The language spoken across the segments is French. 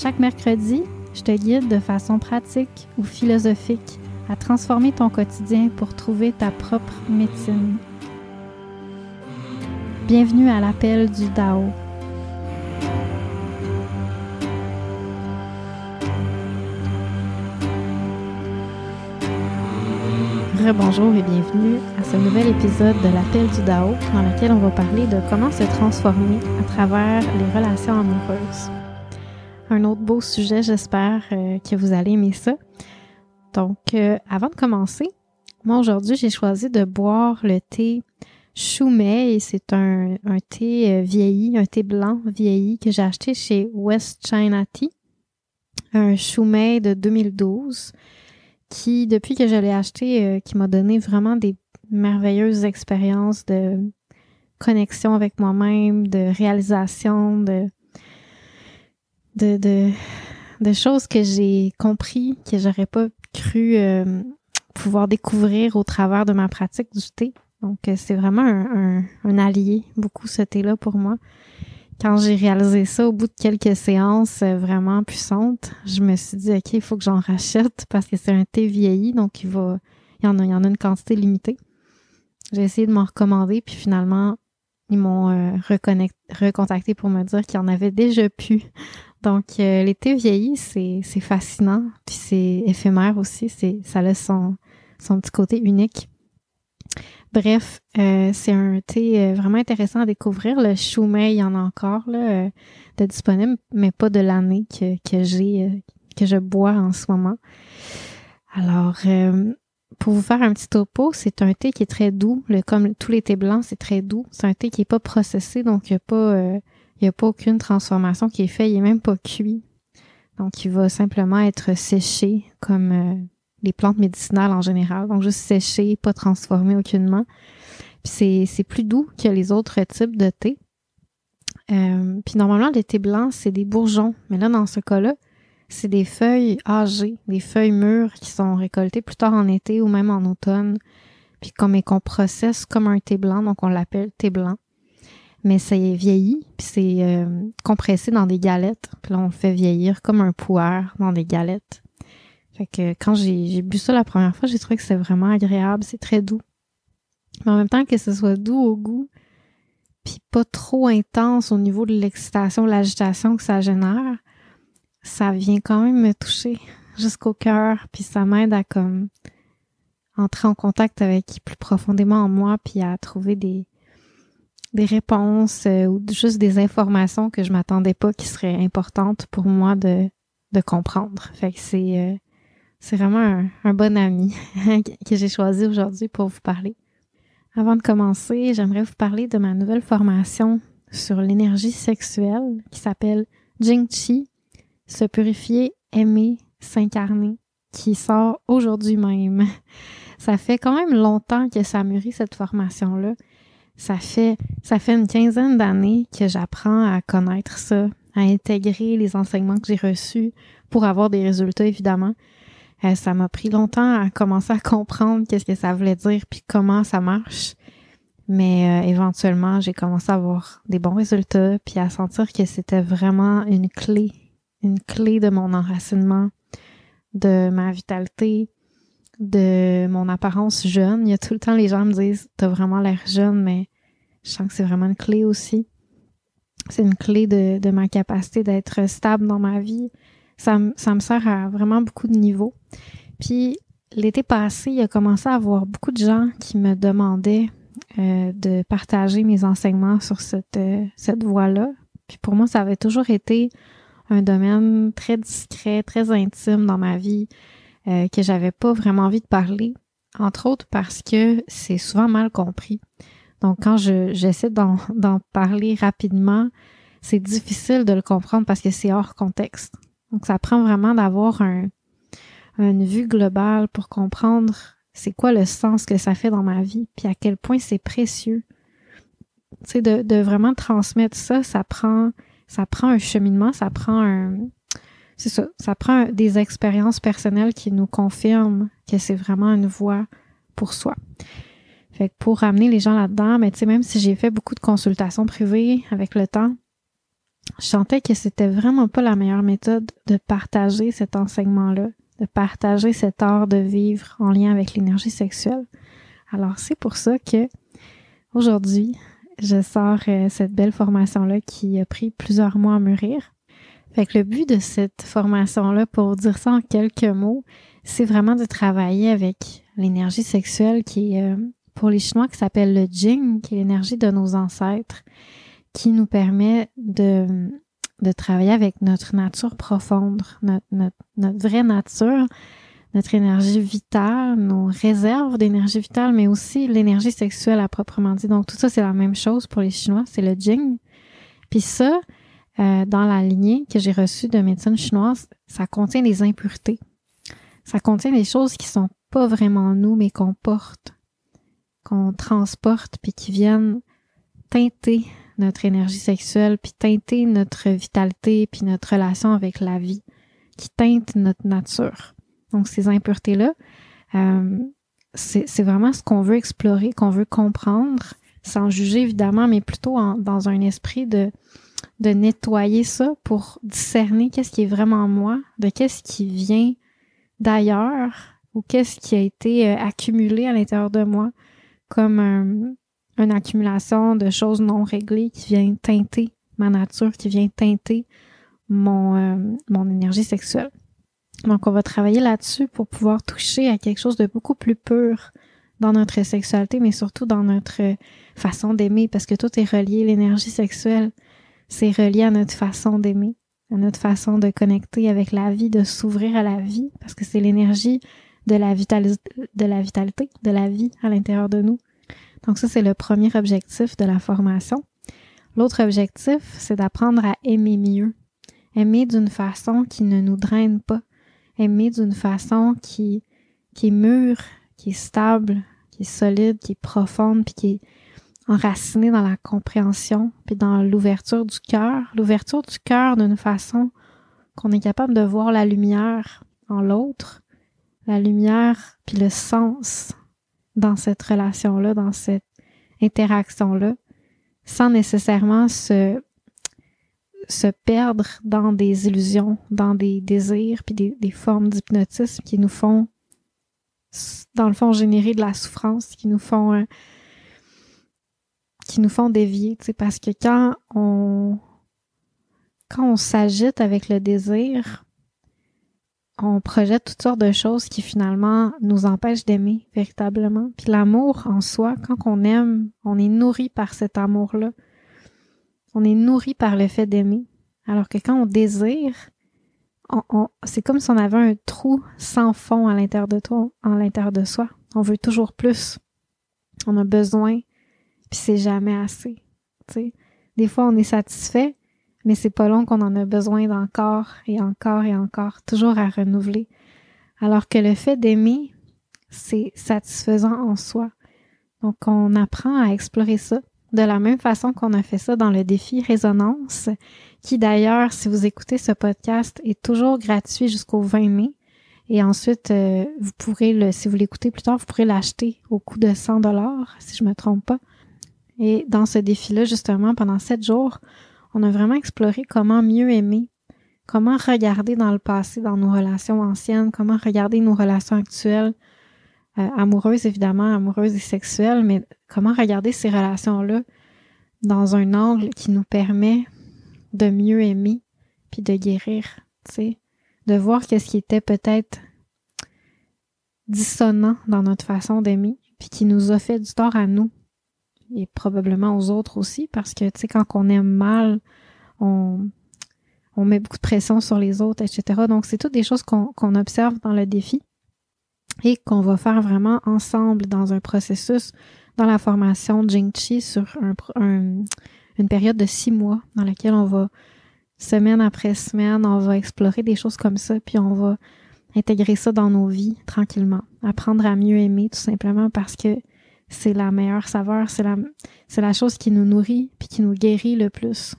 Chaque mercredi, je te guide de façon pratique ou philosophique à transformer ton quotidien pour trouver ta propre médecine. Bienvenue à l'appel du Dao. Bonjour et bienvenue à ce nouvel épisode de l'appel du Dao dans lequel on va parler de comment se transformer à travers les relations amoureuses. Un autre beau sujet, j'espère euh, que vous allez aimer ça. Donc, euh, avant de commencer, moi aujourd'hui, j'ai choisi de boire le thé Choumet et c'est un, un, thé euh, vieilli, un thé blanc vieilli que j'ai acheté chez West China Tea. Un Choumet de 2012 qui, depuis que je l'ai acheté, qui m'a donné vraiment des merveilleuses expériences de connexion avec moi-même, de réalisation, de, de, de, choses que j'ai compris, que j'aurais pas cru euh, pouvoir découvrir au travers de ma pratique du thé. Donc, euh, c'est vraiment un, un, allié, beaucoup ce thé-là pour moi quand j'ai réalisé ça au bout de quelques séances euh, vraiment puissantes, je me suis dit, OK, il faut que j'en rachète parce que c'est un thé vieilli, donc il va, il y en a, il y en a une quantité limitée. J'ai essayé de m'en recommander, puis finalement, ils m'ont euh, recontacté pour me dire qu'il y en avait déjà plus. Donc, euh, les thés vieillis, c'est, fascinant, puis c'est éphémère aussi, ça laisse son, son petit côté unique. Bref, euh, c'est un thé euh, vraiment intéressant à découvrir. Le Choumet, il y en a encore là, de disponible, mais pas de l'année que, que j'ai que je bois en ce moment. Alors, pour vous faire un petit topo, c'est un thé qui est très doux. Le, comme tous les thés blancs, c'est très doux. C'est un thé qui est pas processé, donc il n'y a pas il y a pas aucune transformation qui est faite. Il est même pas cuit. Donc, il va simplement être séché comme les plantes médicinales en général. Donc, juste séché, pas transformé aucunement. Puis c'est plus doux que les autres types de thé. Euh, puis normalement, les thés blancs, c'est des bourgeons. Mais là, dans ce cas-là, c'est des feuilles âgées, des feuilles mûres qui sont récoltées plus tard en été ou même en automne. Puis comme qu'on processe comme un thé blanc, donc on l'appelle thé blanc. Mais ça est vieilli, puis c'est euh, compressé dans des galettes. Puis là, on fait vieillir comme un pouvoir dans des galettes. Fait que quand j'ai bu ça la première fois, j'ai trouvé que c'est vraiment agréable, c'est très doux. Mais en même temps que ce soit doux au goût, puis pas trop intense au niveau de l'excitation, l'agitation que ça génère, ça vient quand même me toucher jusqu'au cœur, puis ça m'aide à comme entrer en contact avec plus profondément en moi, puis à trouver des des réponses euh, ou juste des informations que je m'attendais pas qui seraient importantes pour moi de de comprendre. Fait que c'est euh, c'est vraiment un, bon ami que j'ai choisi aujourd'hui pour vous parler. Avant de commencer, j'aimerais vous parler de ma nouvelle formation sur l'énergie sexuelle qui s'appelle Jing Chi, se purifier, aimer, s'incarner, qui sort aujourd'hui même. Ça fait quand même longtemps que ça mûrit cette formation-là. Ça fait, ça fait une quinzaine d'années que j'apprends à connaître ça, à intégrer les enseignements que j'ai reçus pour avoir des résultats, évidemment. Euh, ça m'a pris longtemps à commencer à comprendre qu'est-ce que ça voulait dire puis comment ça marche. Mais euh, éventuellement, j'ai commencé à avoir des bons résultats puis à sentir que c'était vraiment une clé, une clé de mon enracinement, de ma vitalité, de mon apparence jeune. Il y a tout le temps les gens me disent t'as vraiment l'air jeune, mais je sens que c'est vraiment une clé aussi. c'est une clé de, ma capacité d'être stable dans ma vie. Ça, ça me sert à vraiment beaucoup de niveaux. Puis l'été passé, il a commencé à avoir beaucoup de gens qui me demandaient euh, de partager mes enseignements sur cette, euh, cette voie-là. Puis pour moi, ça avait toujours été un domaine très discret, très intime dans ma vie, euh, que j'avais pas vraiment envie de parler, entre autres parce que c'est souvent mal compris. Donc quand je j'essaie d'en parler rapidement, c'est difficile de le comprendre parce que c'est hors contexte. Donc ça prend vraiment d'avoir un, une vue globale pour comprendre c'est quoi le sens que ça fait dans ma vie, puis à quel point c'est précieux. Tu sais, de, de vraiment transmettre ça, ça prend, ça prend un cheminement, ça prend un, c'est ça, ça prend des expériences personnelles qui nous confirment que c'est vraiment une voie pour soi. Fait que pour ramener les gens là-dedans, mais tu sais, même si j'ai fait beaucoup de consultations privées avec le temps, je sentais que c'était vraiment pas la meilleure méthode de partager cet enseignement-là de partager cet art de vivre en lien avec l'énergie sexuelle. Alors c'est pour ça que aujourd'hui, je sors euh, cette belle formation-là qui a pris plusieurs mois à mûrir. Fait que le but de cette formation-là, pour dire ça en quelques mots, c'est vraiment de travailler avec l'énergie sexuelle qui est, euh, pour les Chinois, qui s'appelle le Jing, qui est l'énergie de nos ancêtres, qui nous permet de de travailler avec notre nature profonde, notre, notre, vraie nature, notre énergie vitale, nos réserves d'énergie vitale, mais aussi l'énergie sexuelle à proprement dit. Donc tout ça, c'est la même chose pour les Chinois, c'est le Jing. Puis ça, euh, dans la lignée que j'ai reçue de médecine chinoise, ça contient des impuretés. Ça contient des choses qui sont pas vraiment nous, mais qu'on porte, qu'on transporte, puis qui viennent teinter notre énergie sexuelle, puis teinter notre vitalité, puis notre relation avec la vie, qui teinte notre nature. Donc ces impuretés-là, euh, c'est vraiment ce qu'on veut explorer, qu'on veut comprendre, sans juger évidemment, mais plutôt dans un esprit de, de nettoyer ça pour discerner qu'est-ce qui est vraiment moi, de qu'est-ce qui vient d'ailleurs ou qu'est-ce qui a été euh, accumulé à l'intérieur de moi comme un, une accumulation de choses non réglées qui vient teinter ma nature, qui vient teinter mon, euh, mon énergie sexuelle. Donc, on va travailler là-dessus pour pouvoir toucher à quelque chose de beaucoup plus pur dans notre sexualité, mais surtout dans notre façon d'aimer, parce que tout est relié. L'énergie sexuelle, c'est relié à notre façon d'aimer, à notre façon de connecter avec la vie, de s'ouvrir à la vie, parce que c'est l'énergie de la vitalité, de la vie à l'intérieur de nous. Donc ça, c'est le premier objectif de la formation. L'autre objectif, c'est d'apprendre à aimer mieux. Aimer d'une façon qui ne nous draine pas. Aimer d'une façon qui, qui est mûre, qui est stable, qui est solide, qui est profonde, puis qui est enracinée dans la compréhension, puis dans l'ouverture du cœur. L'ouverture du cœur d'une façon qu'on est capable de voir la lumière en l'autre, la lumière, puis le sens dans cette relation-là, dans cette interaction-là, sans nécessairement se, se perdre dans des illusions, dans des désirs, puis des, formes d'hypnotisme qui nous font, dans le fond, générer de la souffrance, qui nous font, qui nous font dévier, tu sais, parce que quand on, quand s'agite avec le désir, on projette toutes sortes de choses qui finalement nous empêchent d'aimer véritablement. Puis l'amour en soi, quand on aime, on est nourri par cet amour-là. On est nourri par le fait d'aimer. Alors que quand on désire, c'est comme si on avait un trou sans fond à l'intérieur de toi, à l'intérieur de soi. On veut toujours plus. On a besoin, puis c'est jamais assez. sais. Des fois, on est satisfait, mais c'est pas long qu'on en a besoin d'encore et encore et encore, toujours à renouveler. Alors que le fait d'aimer, c'est satisfaisant en soi. Donc, on apprend à explorer ça de la même façon qu'on a fait ça dans le défi Résonance, qui d'ailleurs, si vous écoutez ce podcast, est toujours gratuit jusqu'au 20 mai. Et ensuite, euh, vous pourrez le, si vous l'écoutez plus tard, vous pourrez l'acheter au coût de 100 dollars, si je me trompe pas. Et dans ce défi-là, justement, pendant sept jours, on a vraiment exploré comment mieux aimer, comment regarder dans le passé, dans nos relations anciennes, comment regarder nos relations actuelles, euh, amoureuses évidemment, amoureuses et sexuelles, mais comment regarder ces relations-là dans un angle qui nous permet de mieux aimer, puis de guérir, tu sais, de voir qu'est-ce qui était peut-être dissonant dans notre façon d'aimer, puis qui nous a fait du tort à nous et probablement aux autres aussi, parce que, tu sais, quand on aime mal, on, on met beaucoup de pression sur les autres, etc. Donc, c'est toutes des choses qu'on observe dans le défi et qu'on va faire vraiment ensemble dans un processus dans la formation Jing Chi sur un, une période de six mois dans laquelle on va, semaine après semaine, on va explorer des choses comme ça, puis on va intégrer ça dans nos vies tranquillement. Apprendre à mieux aimer tout simplement parce que c'est la meilleure saveur, c'est la, c'est la chose qui nous nourrit puis qui nous guérit le plus.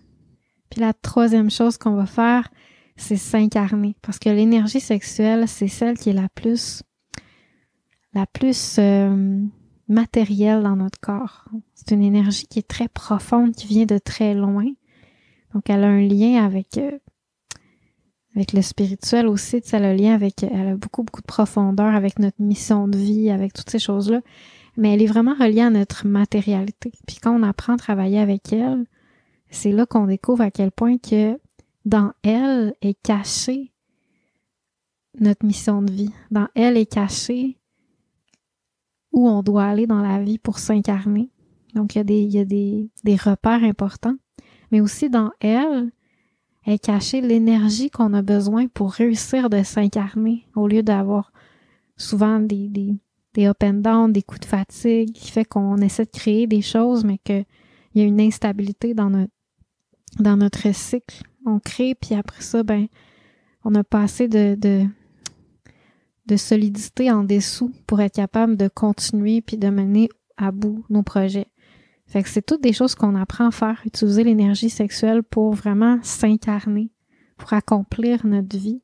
Puis la troisième chose qu'on va faire, c'est s'incarner parce que l'énergie sexuelle, c'est celle qui est la plus la plus euh, matérielle dans notre corps. C'est une énergie qui est très profonde, qui vient de très loin. Donc elle a un lien avec euh, avec le spirituel aussi, elle a un lien avec elle a beaucoup beaucoup de profondeur avec notre mission de vie, avec toutes ces choses-là. Mais elle est vraiment reliée à notre matérialité. Puis quand on apprend à travailler avec elle, c'est là qu'on découvre à quel point que dans elle est cachée notre mission de vie. Dans elle est cachée où on doit aller dans la vie pour s'incarner. Donc, il y a, des, il y a des, repères importants. Mais aussi dans elle est cachée l'énergie qu'on a besoin pour réussir de s'incarner au lieu d'avoir souvent des, des up and down, des coups de fatigue qui fait qu'on essaie de créer des choses, mais qu'il y a une instabilité dans notre, dans notre cycle. On crée, puis après ça, ben, on a pas assez de, de, de solidité en dessous pour être capable de continuer puis de mener à bout nos projets. Fait que c'est toutes des choses qu'on apprend à faire, utiliser l'énergie sexuelle pour vraiment s'incarner, pour accomplir notre vie,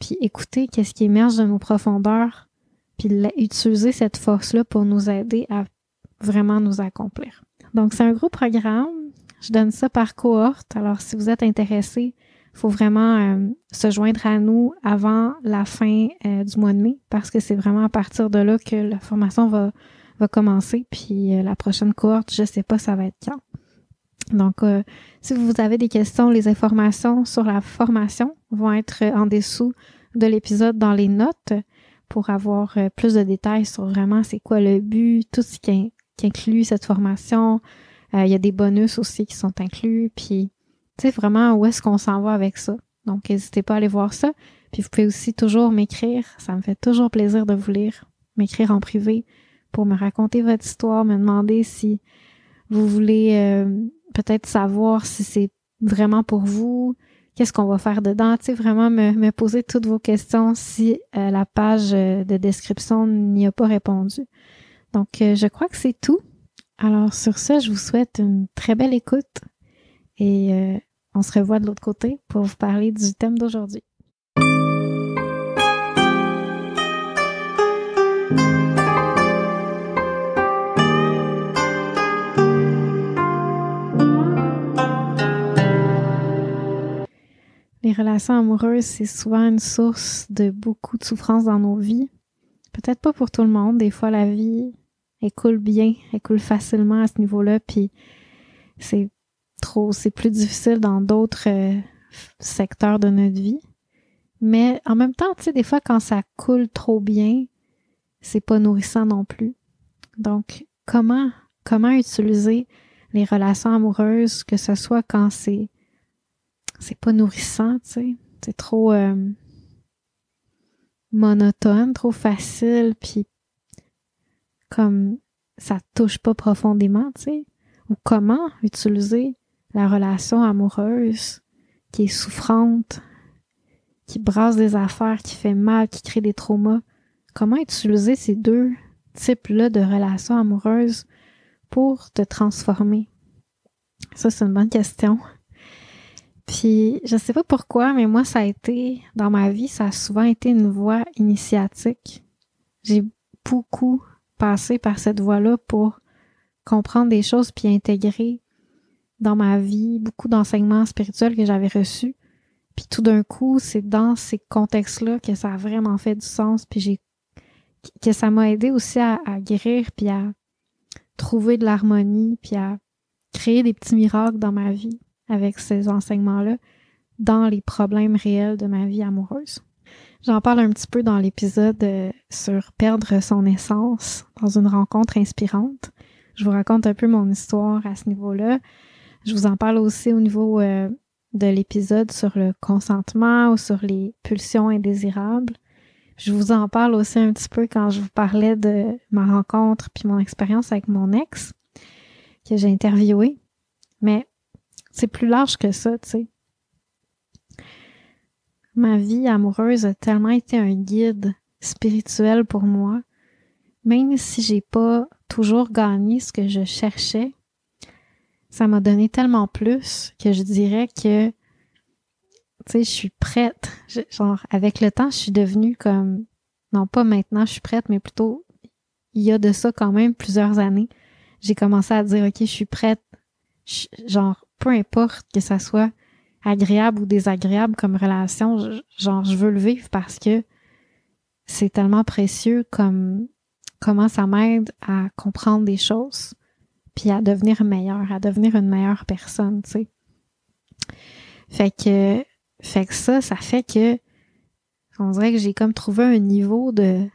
puis écouter qu'est-ce qui émerge de nos profondeurs, puis utiliser cette force-là pour nous aider à vraiment nous accomplir. Donc c'est un gros programme. Je donne ça par cohorte. Alors si vous êtes intéressé, faut vraiment euh, se joindre à nous avant la fin euh, du mois de mai parce que c'est vraiment à partir de là que la formation va, va commencer. Puis euh, la prochaine cohorte, je sais pas ça va être quand. Donc, si vous avez des questions, les informations sur la formation vont être en dessous de l'épisode dans les notes pour avoir plus de détails sur vraiment c'est quoi le but, tout ce qui, qui inclut cette formation. Il y a des bonus aussi qui sont inclus. Puis sais, vraiment où est-ce qu'on s'en va avec ça? Donc, n'hésitez pas à aller voir ça. Puis vous pouvez aussi toujours m'écrire. Ça me fait toujours plaisir de vous lire. M'écrire en privé pour me raconter votre histoire, me demander si vous voulez euh, peut-être savoir si c'est vraiment pour vous, qu'est-ce qu'on va faire dedans, tu sais, vraiment me, poser toutes vos questions si euh, la page euh, de description n'y a pas répondu. Donc, je crois que c'est tout. Alors, sur ce, je vous souhaite une très belle écoute et on se revoit de l'autre côté pour vous parler du thème d'aujourd'hui. Les relations amoureuses, c'est souvent une source de beaucoup de souffrance dans nos vies. Peut-être pas pour tout le monde. Des fois, la vie, elle coule bien, elle coule facilement à ce niveau-là, puis c'est trop, c'est plus difficile dans d'autres euh, secteurs de notre vie. Mais en même temps, tu sais, des fois, quand ça coule trop bien, c'est pas nourrissant non plus. Donc, comment, comment utiliser les relations amoureuses, que ce soit quand c'est, c'est pas nourrissant, tu sais, c'est trop euh, monotone, trop facile, puis comme ça touche pas profondément, tu sais, ou comment utiliser la relation amoureuse qui est souffrante, qui brasse des affaires, qui fait mal, qui crée des traumas? Comment utiliser ces deux types-là de relations amoureuses pour te transformer? Ça, c'est une bonne question. Puis, je sais pas pourquoi, mais moi, ça a été, dans ma vie, ça a souvent été une voie initiatique. J'ai beaucoup passé par cette voie-là pour comprendre des choses puis intégrer dans ma vie, beaucoup d'enseignements spirituels que j'avais reçus. Puis tout d'un coup, c'est dans ces contextes-là que ça a vraiment fait du sens, puis j'ai que ça m'a aidé aussi à, guérir, puis à trouver de l'harmonie, puis à créer des petits miracles dans ma vie avec ces enseignements-là dans les problèmes réels de ma vie amoureuse. J'en parle un petit peu dans l'épisode euh, sur perdre son essence dans une rencontre inspirante. Je vous raconte un peu mon histoire à ce niveau-là. Je vous en parle aussi au niveau euh, de l'épisode sur le consentement ou sur les pulsions indésirables. Je vous en parle aussi un petit peu quand je vous parlais de ma rencontre puis mon expérience avec mon ex que j'ai interviewé. Mais c'est plus large que ça, tu sais. Ma vie amoureuse a tellement été un guide spirituel pour moi, même si j'ai pas toujours gagné ce que je cherchais, ça m'a donné tellement plus que je dirais que tu sais, je suis prête. genre, avec le temps, je suis devenue comme, non pas maintenant, je suis prête, mais plutôt, il y a de ça quand même plusieurs années. J'ai commencé à dire, OK, je suis prête. genre, peu importe que ça soit agréable ou désagréable comme relation, genre, je veux le vivre parce que c'est tellement précieux comme comment ça m'aide à comprendre des choses puis à devenir meilleur, à devenir une meilleure personne, tu sais. Fait que fait que ça, ça fait que on dirait que j'ai comme trouvé un niveau de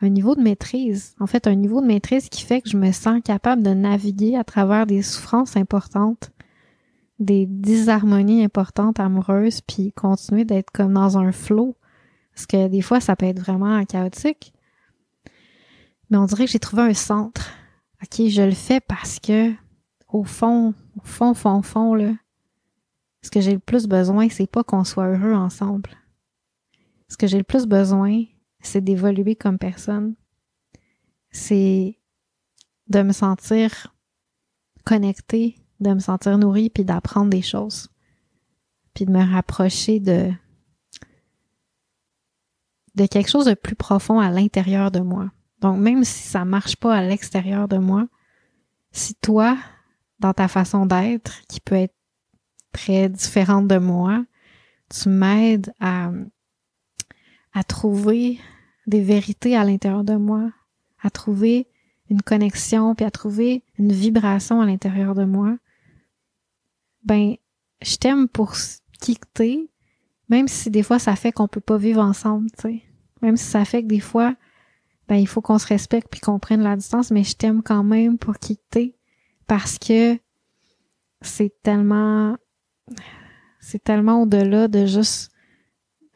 un niveau de maîtrise. En fait, un niveau de maîtrise qui fait que je me sens capable de naviguer à travers des souffrances importantes, des disharmonies importantes amoureuses, puis continuer d'être comme dans un flot. Parce que des fois, ça peut être vraiment chaotique. Mais on dirait que j'ai trouvé un centre. OK, je le fais parce que, au fond, au fond, fond, fond, là, ce que j'ai le plus besoin, c'est pas qu'on soit heureux ensemble. Ce que j'ai le plus besoin, c'est d'évoluer comme personne. C'est de me sentir connecté, de me sentir nourri, puis d'apprendre des choses. Puis de me rapprocher de de quelque chose de plus profond à l'intérieur de moi. Donc même si ça marche pas à l'extérieur de moi, si toi, dans ta façon d'être, qui peut être très différente de moi, tu m'aides à, à trouver des vérités à l'intérieur de moi, à trouver une connexion, puis à trouver une vibration à l'intérieur de moi, ben, je t'aime pour qui t'es, même si des fois ça fait qu'on peut pas vivre ensemble, tu sais. Même si ça fait que des fois, ben, il faut qu'on se respecte puis qu'on prenne la distance, mais je t'aime quand même pour qui t'es, parce que c'est tellement c'est tellement au-delà de juste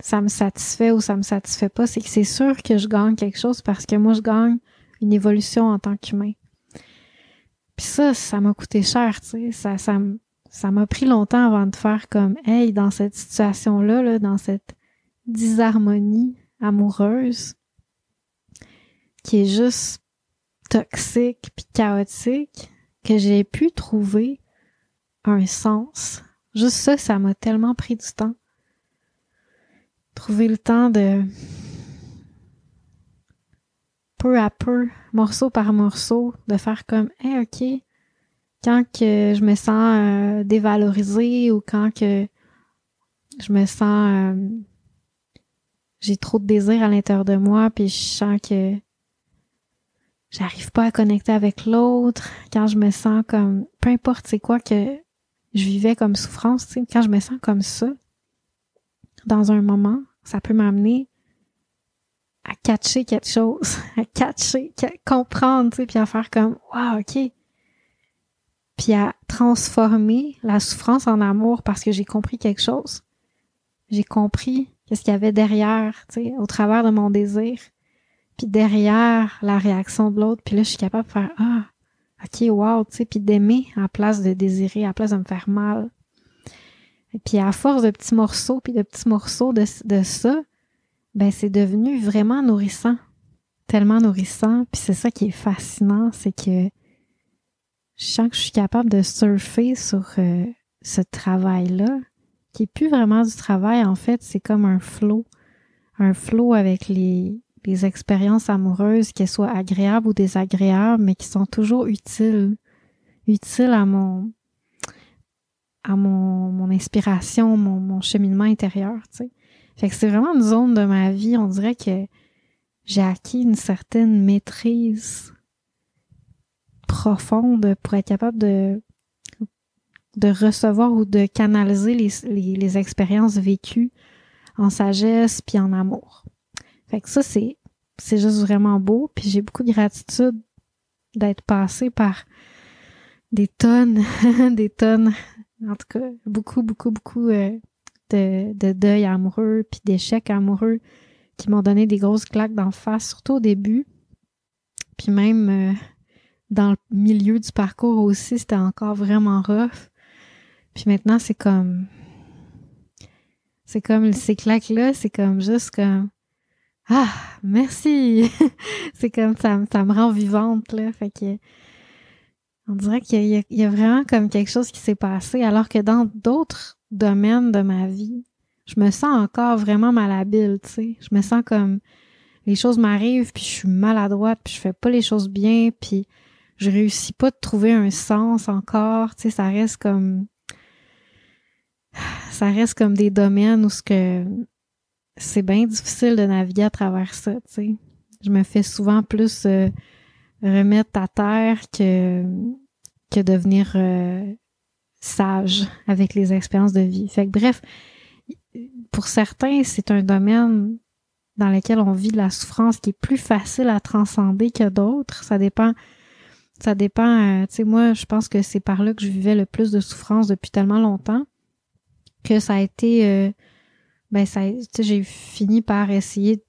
ça me satisfait ou ça me satisfait pas. C'est que c'est sûr que je gagne quelque chose parce que moi, je gagne une évolution en tant qu'humain. Puis ça, ça m'a coûté cher, tu sais. Ça, ça, ça m'a pris longtemps avant de faire comme, hey, dans cette situation-là, là, dans cette disharmonie amoureuse, qui est juste toxique puis chaotique, que j'ai pu trouver un sens Juste ça, ça m'a tellement pris du temps. Trouver le temps de peu à peu, morceau par morceau, de faire comme, hey, ok, quand que je me sens euh, dévalorisée ou quand que je me sens euh, j'ai trop de désir à l'intérieur de moi puis je sens que j'arrive pas à connecter avec l'autre quand je me sens comme peu importe c'est quoi que je vivais comme souffrance, tu sais, quand je me sens comme ça, dans un moment, ça peut m'amener à catcher quelque chose, à catcher, à comprendre, tu sais, puis à faire comme, wow, ok. Puis à transformer la souffrance en amour parce que j'ai compris quelque chose. J'ai compris qu'est-ce qu'il y avait derrière, tu sais, au travers de mon désir. Puis derrière la réaction de l'autre, puis là, je suis capable de faire, ah, OK, wow, tu sais, puis d'aimer à place de désirer, à place de me faire mal. Et puis à force de petits morceaux, puis de petits morceaux de, de ça, ben c'est devenu vraiment nourrissant. Tellement nourrissant. Puis c'est ça qui est fascinant, c'est que je sens que je suis capable de surfer sur euh, ce travail-là, qui est plus vraiment du travail, en fait, c'est comme un flow. Un flow avec les, des expériences amoureuses, qu'elles soient agréables ou désagréables, mais qui sont toujours utiles, utiles à mon à mon, mon inspiration, mon, mon cheminement intérieur, tu sais. Fait que c'est vraiment une zone de ma vie, on dirait que j'ai acquis une certaine maîtrise profonde pour être capable de de recevoir ou de canaliser les, les, les expériences vécues en sagesse puis en amour. Fait que ça, c'est, c'est juste vraiment beau. Puis j'ai beaucoup de gratitude d'être passée par des tonnes, des tonnes, en tout cas, beaucoup, beaucoup, beaucoup euh, de, de deuil amoureux puis d'échecs amoureux qui m'ont donné des grosses claques d'en face, surtout au début. Puis même euh, dans le milieu du parcours aussi, c'était encore vraiment rough. Puis maintenant, c'est comme c'est comme ces claques-là, c'est comme juste comme Ah, merci! c'est comme ça, ça me rend vivante, là. Fait que on dirait qu'il y, y, a vraiment comme quelque chose qui s'est passé, alors que dans d'autres domaines de ma vie, je me sens encore vraiment malhabile, tu sais. Je me sens comme les choses m'arrivent, puis je suis maladroite, puis je fais pas les choses bien, puis je réussis pas de trouver un sens encore, tu ça reste comme ça reste comme des domaines où c'est bien difficile de naviguer à travers ça, tu. Je me fais souvent plus euh, remettre à terre que que devenir euh, sage avec les expériences de vie. Fait que bref, pour certains, c'est un domaine dans lequel on vit de la souffrance qui est plus facile à transcender que d'autres. Ça dépend ça dépend, euh, tu sais, moi, je pense que c'est par là que je vivais le plus de souffrance depuis tellement longtemps que ça a été, euh, ben ça, j'ai fini par essayer de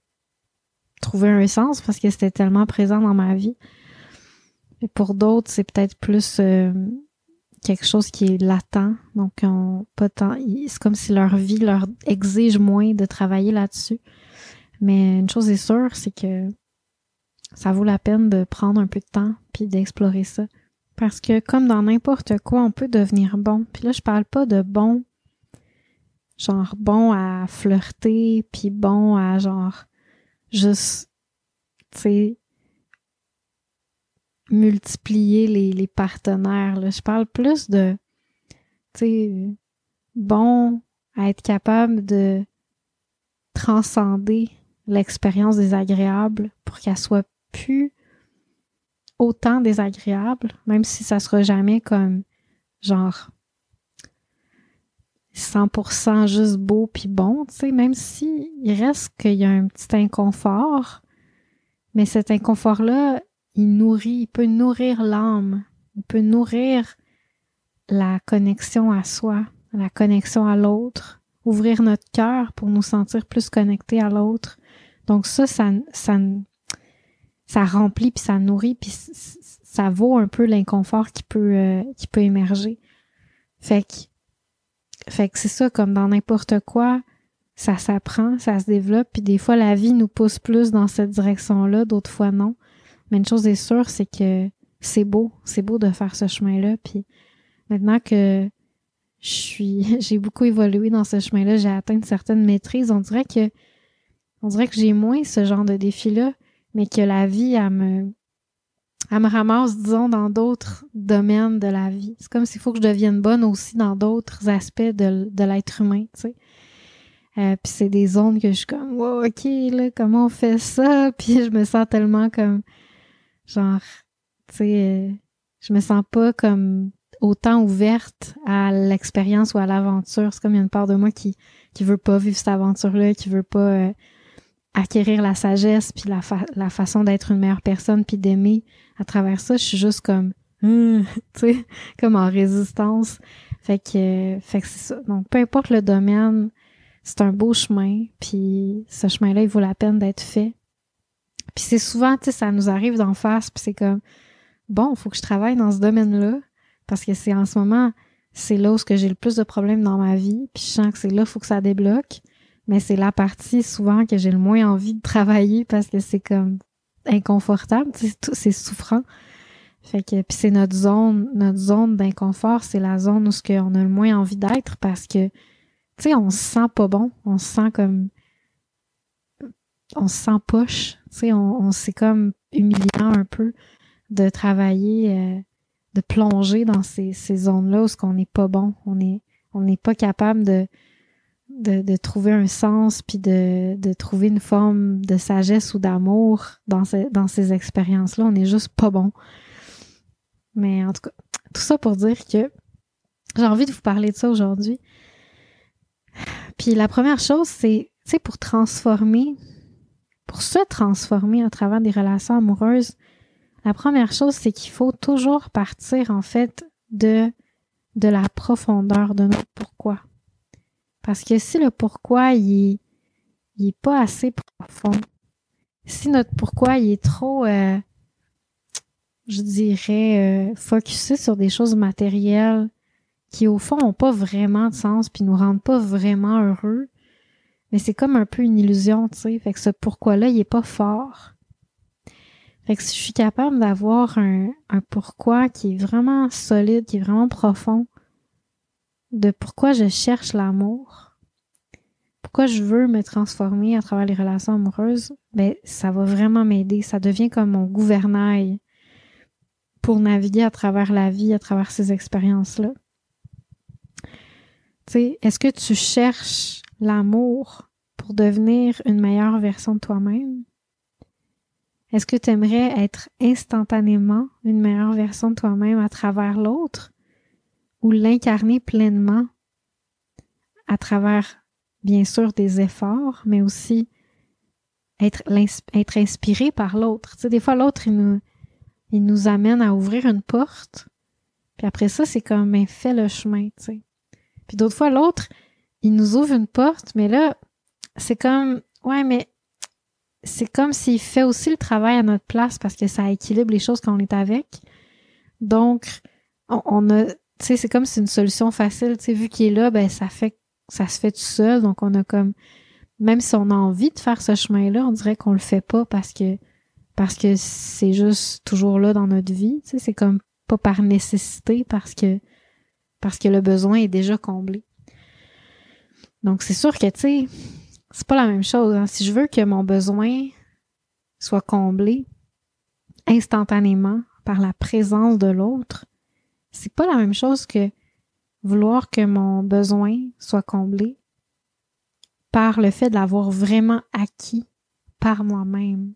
trouver un sens parce que c'était tellement présent dans ma vie. Et pour d'autres, c'est peut-être plus euh, quelque chose qui est latent, donc on, pas tant, c'est comme si leur vie leur exige moins de travailler là-dessus. Mais une chose est sûre, c'est que ça vaut la peine de prendre un peu de temps puis d'explorer ça. Parce que comme dans n'importe quoi, on peut devenir bon. Puis là, je parle pas de bon genre bon à flirter, puis bon à genre juste, tu sais, multiplier les, les partenaires. Là. Je parle plus de, tu sais, bon à être capable de transcender l'expérience désagréable pour qu'elle soit plus autant désagréable, même si ça sera jamais comme genre 100% juste beau puis bon, tu sais, même si il reste qu'il y a un petit inconfort, mais cet inconfort-là, il nourrit, il peut nourrir l'âme, il peut nourrir la connexion à soi, la connexion à l'autre, ouvrir notre cœur pour nous sentir plus connectés à l'autre. Donc ça, ça, ça, ça remplit puis ça nourrit puis ça vaut un peu l'inconfort qui peut euh, qui peut émerger. Fait que fait que c'est ça, comme dans n'importe quoi, ça s'apprend, ça se développe, puis des fois la vie nous pousse plus dans cette direction-là, d'autres fois non. Mais une chose est sûre, c'est que c'est beau, c'est beau de faire ce chemin-là. Puis maintenant que je suis, j'ai beaucoup évolué dans ce chemin-là, j'ai atteint une certaine maîtrise. On dirait que, on dirait que j'ai moins ce genre de défi-là, mais que la vie, elle me, elle me ramasse, disons, dans d'autres domaines de la vie. C'est comme s'il faut que je devienne bonne aussi dans d'autres aspects de, de l'être humain, tu sais. Euh, puis c'est des zones que je suis comme, wow, ok, là, comment on fait ça? Puis je me sens tellement comme, genre, tu sais, euh, je me sens pas comme autant ouverte à l'expérience ou à l'aventure. C'est comme il y a une part de moi qui qui veut pas vivre cette aventure-là, qui veut pas euh, acquérir la sagesse puis la, la façon d'être une meilleure personne puis d'aimer à travers ça je suis juste comme tu sais comme en résistance. Fait que fait c'est ça. Donc peu importe le domaine c'est un beau chemin puis ce chemin là il vaut la peine d'être fait. Puis c'est souvent tu sais ça nous arrive d'en face puis c'est comme bon faut que je travaille dans ce domaine là parce que c'est en ce moment c'est là où j'ai le plus de problèmes dans ma vie puis je sens que c'est là faut que ça débloque mais c'est la partie souvent que j'ai le moins envie de travailler parce que c'est comme inconfortable, c'est souffrant. Fait que puis c'est notre zone, notre zone d'inconfort, c'est la zone où ce qu'on a le moins envie d'être parce que tu sais, on se sent pas bon, on se sent comme on se sent poche, tu sais, on, on c'est comme humiliant un peu de travailler, euh, de plonger dans ces, ces zones-là où ce qu'on n'est pas bon, on est on n'est pas capable de de, trouver un sens puis de, de trouver une forme de sagesse ou d'amour dans, dans ces expériences-là. On est juste pas bon. Mais en tout cas, tout ça pour dire que j'ai envie de vous parler de ça aujourd'hui. Puis la première chose, c'est, tu sais, pour transformer, pour se transformer à travers des relations amoureuses, la première chose, c'est qu'il faut toujours partir, en fait, de, de la profondeur de notre pourquoi. Parce que si le pourquoi, il, il est pas assez profond, si notre pourquoi, il est trop, euh, je dirais, euh, focusé sur des choses matérielles qui, au fond, n'ont pas vraiment de sens puis nous rendent pas vraiment heureux, mais c'est comme un peu une illusion, tu sais. Fait que ce pourquoi-là, il est pas fort. Fait que si je suis capable d'avoir un, un pourquoi qui est vraiment solide, qui est vraiment profond, de pourquoi je cherche l'amour, pourquoi je veux me transformer à travers les relations amoureuses, ben ça va vraiment m'aider. Ça devient comme mon gouvernail pour naviguer à travers la vie, à travers ces expériences-là. Tu est-ce que tu cherches l'amour pour devenir une meilleure version de toi-même? Est-ce que tu aimerais être instantanément une meilleure version de toi-même à travers l'autre? Ou l'incarner pleinement à travers, bien sûr, des efforts, mais aussi être, être inspiré par l'autre. Tu sais, des fois, l'autre, il nous, il nous amène à ouvrir une porte, puis après ça, c'est comme, un fait le chemin, tu sais. Puis d'autres fois, l'autre, il nous ouvre une porte, mais là, c'est comme, ouais, mais c'est comme s'il fait aussi le travail à notre place parce que ça équilibre les choses quand on est avec. Donc, on, a, tu sais, c'est comme si c'est une solution facile, tu sais, vu qu'il est là, ben ça fait, ça se fait tout seul. Donc, on a comme, même si on a envie de faire ce chemin-là, on dirait qu'on le fait pas parce que, parce que c'est juste toujours là dans notre vie. Tu sais, c'est comme pas par nécessité parce que, parce que le besoin est déjà comblé. Donc, c'est sûr que, tu sais, c'est pas la même chose. Hein. Si je veux que mon besoin soit comblé instantanément par la présence de l'autre, c'est pas la même chose que vouloir que mon besoin soit comblé par le fait de l'avoir vraiment acquis par moi-même.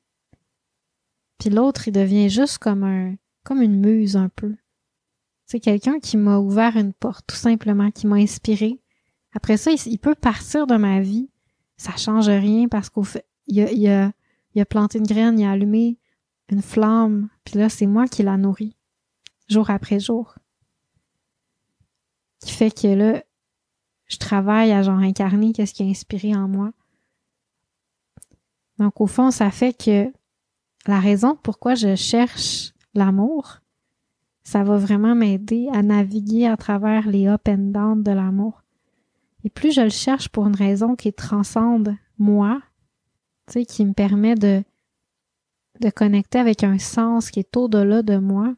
Puis l'autre, il devient juste comme un comme une muse un peu. C'est quelqu'un qui m'a ouvert une porte, tout simplement, qui m'a inspiré. Après ça, il peut partir de ma vie ça change rien parce qu'au fait, il a, il, il a planté une graine, il a allumé une flamme, puis là, c'est moi qui la nourris, jour après jour. Qui fait que là, je travaille à genre incarner qu'est-ce qui a inspiré en moi. Donc, au fond, ça fait que la raison pourquoi je cherche l'amour, ça va vraiment m'aider à naviguer à travers les up and down de l'amour. Et plus je le cherche pour une raison qui transcende moi, tu sais, qui me permet de, de connecter avec un sens qui est au-delà de moi,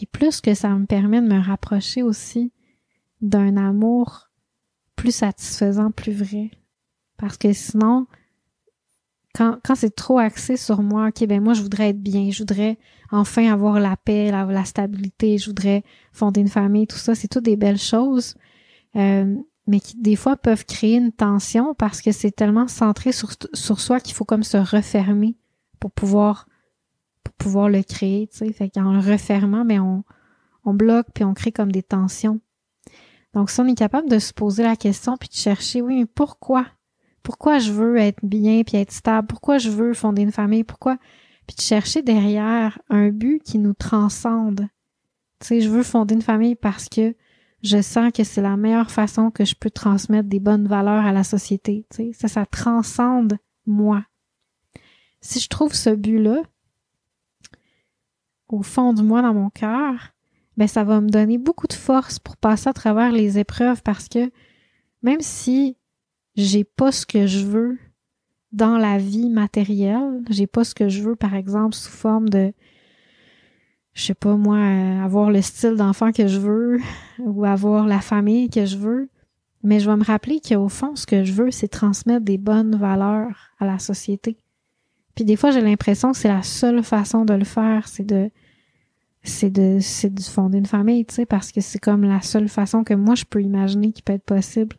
et plus que ça me permet de me rapprocher aussi d'un amour plus satisfaisant, plus vrai. Parce que sinon, quand, quand c'est trop axé sur moi, ok, ben moi je voudrais être bien, je voudrais enfin avoir la paix, la, la stabilité, je voudrais fonder une famille, tout ça, c'est tout des belles choses. Euh, mais qui des fois peuvent créer une tension parce que c'est tellement centré sur, sur soi qu'il faut comme se refermer pour pouvoir pour pouvoir le créer, tu sais. Fait qu'en le refermant, mais on, on bloque puis on crée comme des tensions. Donc si on est capable de se poser la question puis de chercher, oui, mais pourquoi? Pourquoi je veux être bien puis être stable? Pourquoi je veux fonder une famille? Pourquoi? Puis de chercher derrière un but qui nous transcende. Tu sais, je veux fonder une famille parce que je sens que c'est la meilleure façon que je peux transmettre des bonnes valeurs à la société. Tu sais. Ça, ça transcende moi. Si je trouve ce but-là, au fond de moi, dans mon cœur, ben ça va me donner beaucoup de force pour passer à travers les épreuves parce que même si j'ai pas ce que je veux dans la vie matérielle, j'ai pas ce que je veux, par exemple, sous forme de je sais pas moi, euh, avoir le style d'enfant que je veux ou avoir la famille que je veux. Mais je vais me rappeler qu'au fond, ce que je veux, c'est transmettre des bonnes valeurs à la société. Puis des fois, j'ai l'impression que c'est la seule façon de le faire, c'est de c'est de c'est de fonder une famille, tu sais, parce que c'est comme la seule façon que moi je peux imaginer qui peut être possible.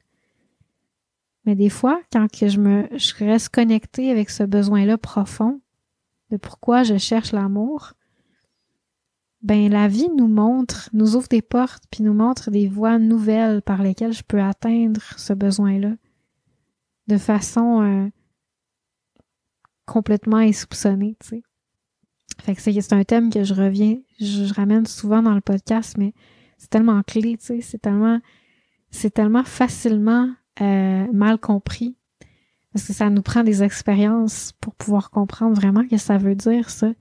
Mais des fois, quand que je me je reste connectée avec ce besoin-là profond de pourquoi je cherche l'amour, ben la vie nous montre, nous ouvre des portes, puis nous montre des voies nouvelles par lesquelles je peux atteindre ce besoin-là de façon euh, complètement insoupçonnée, tu sais. Fait que c'est un thème que je reviens, je, ramène souvent dans le podcast, mais c'est tellement clé, tu sais, c'est tellement, c'est tellement facilement euh, mal compris parce que ça nous prend des expériences pour pouvoir comprendre vraiment ce que ça veut dire, ça,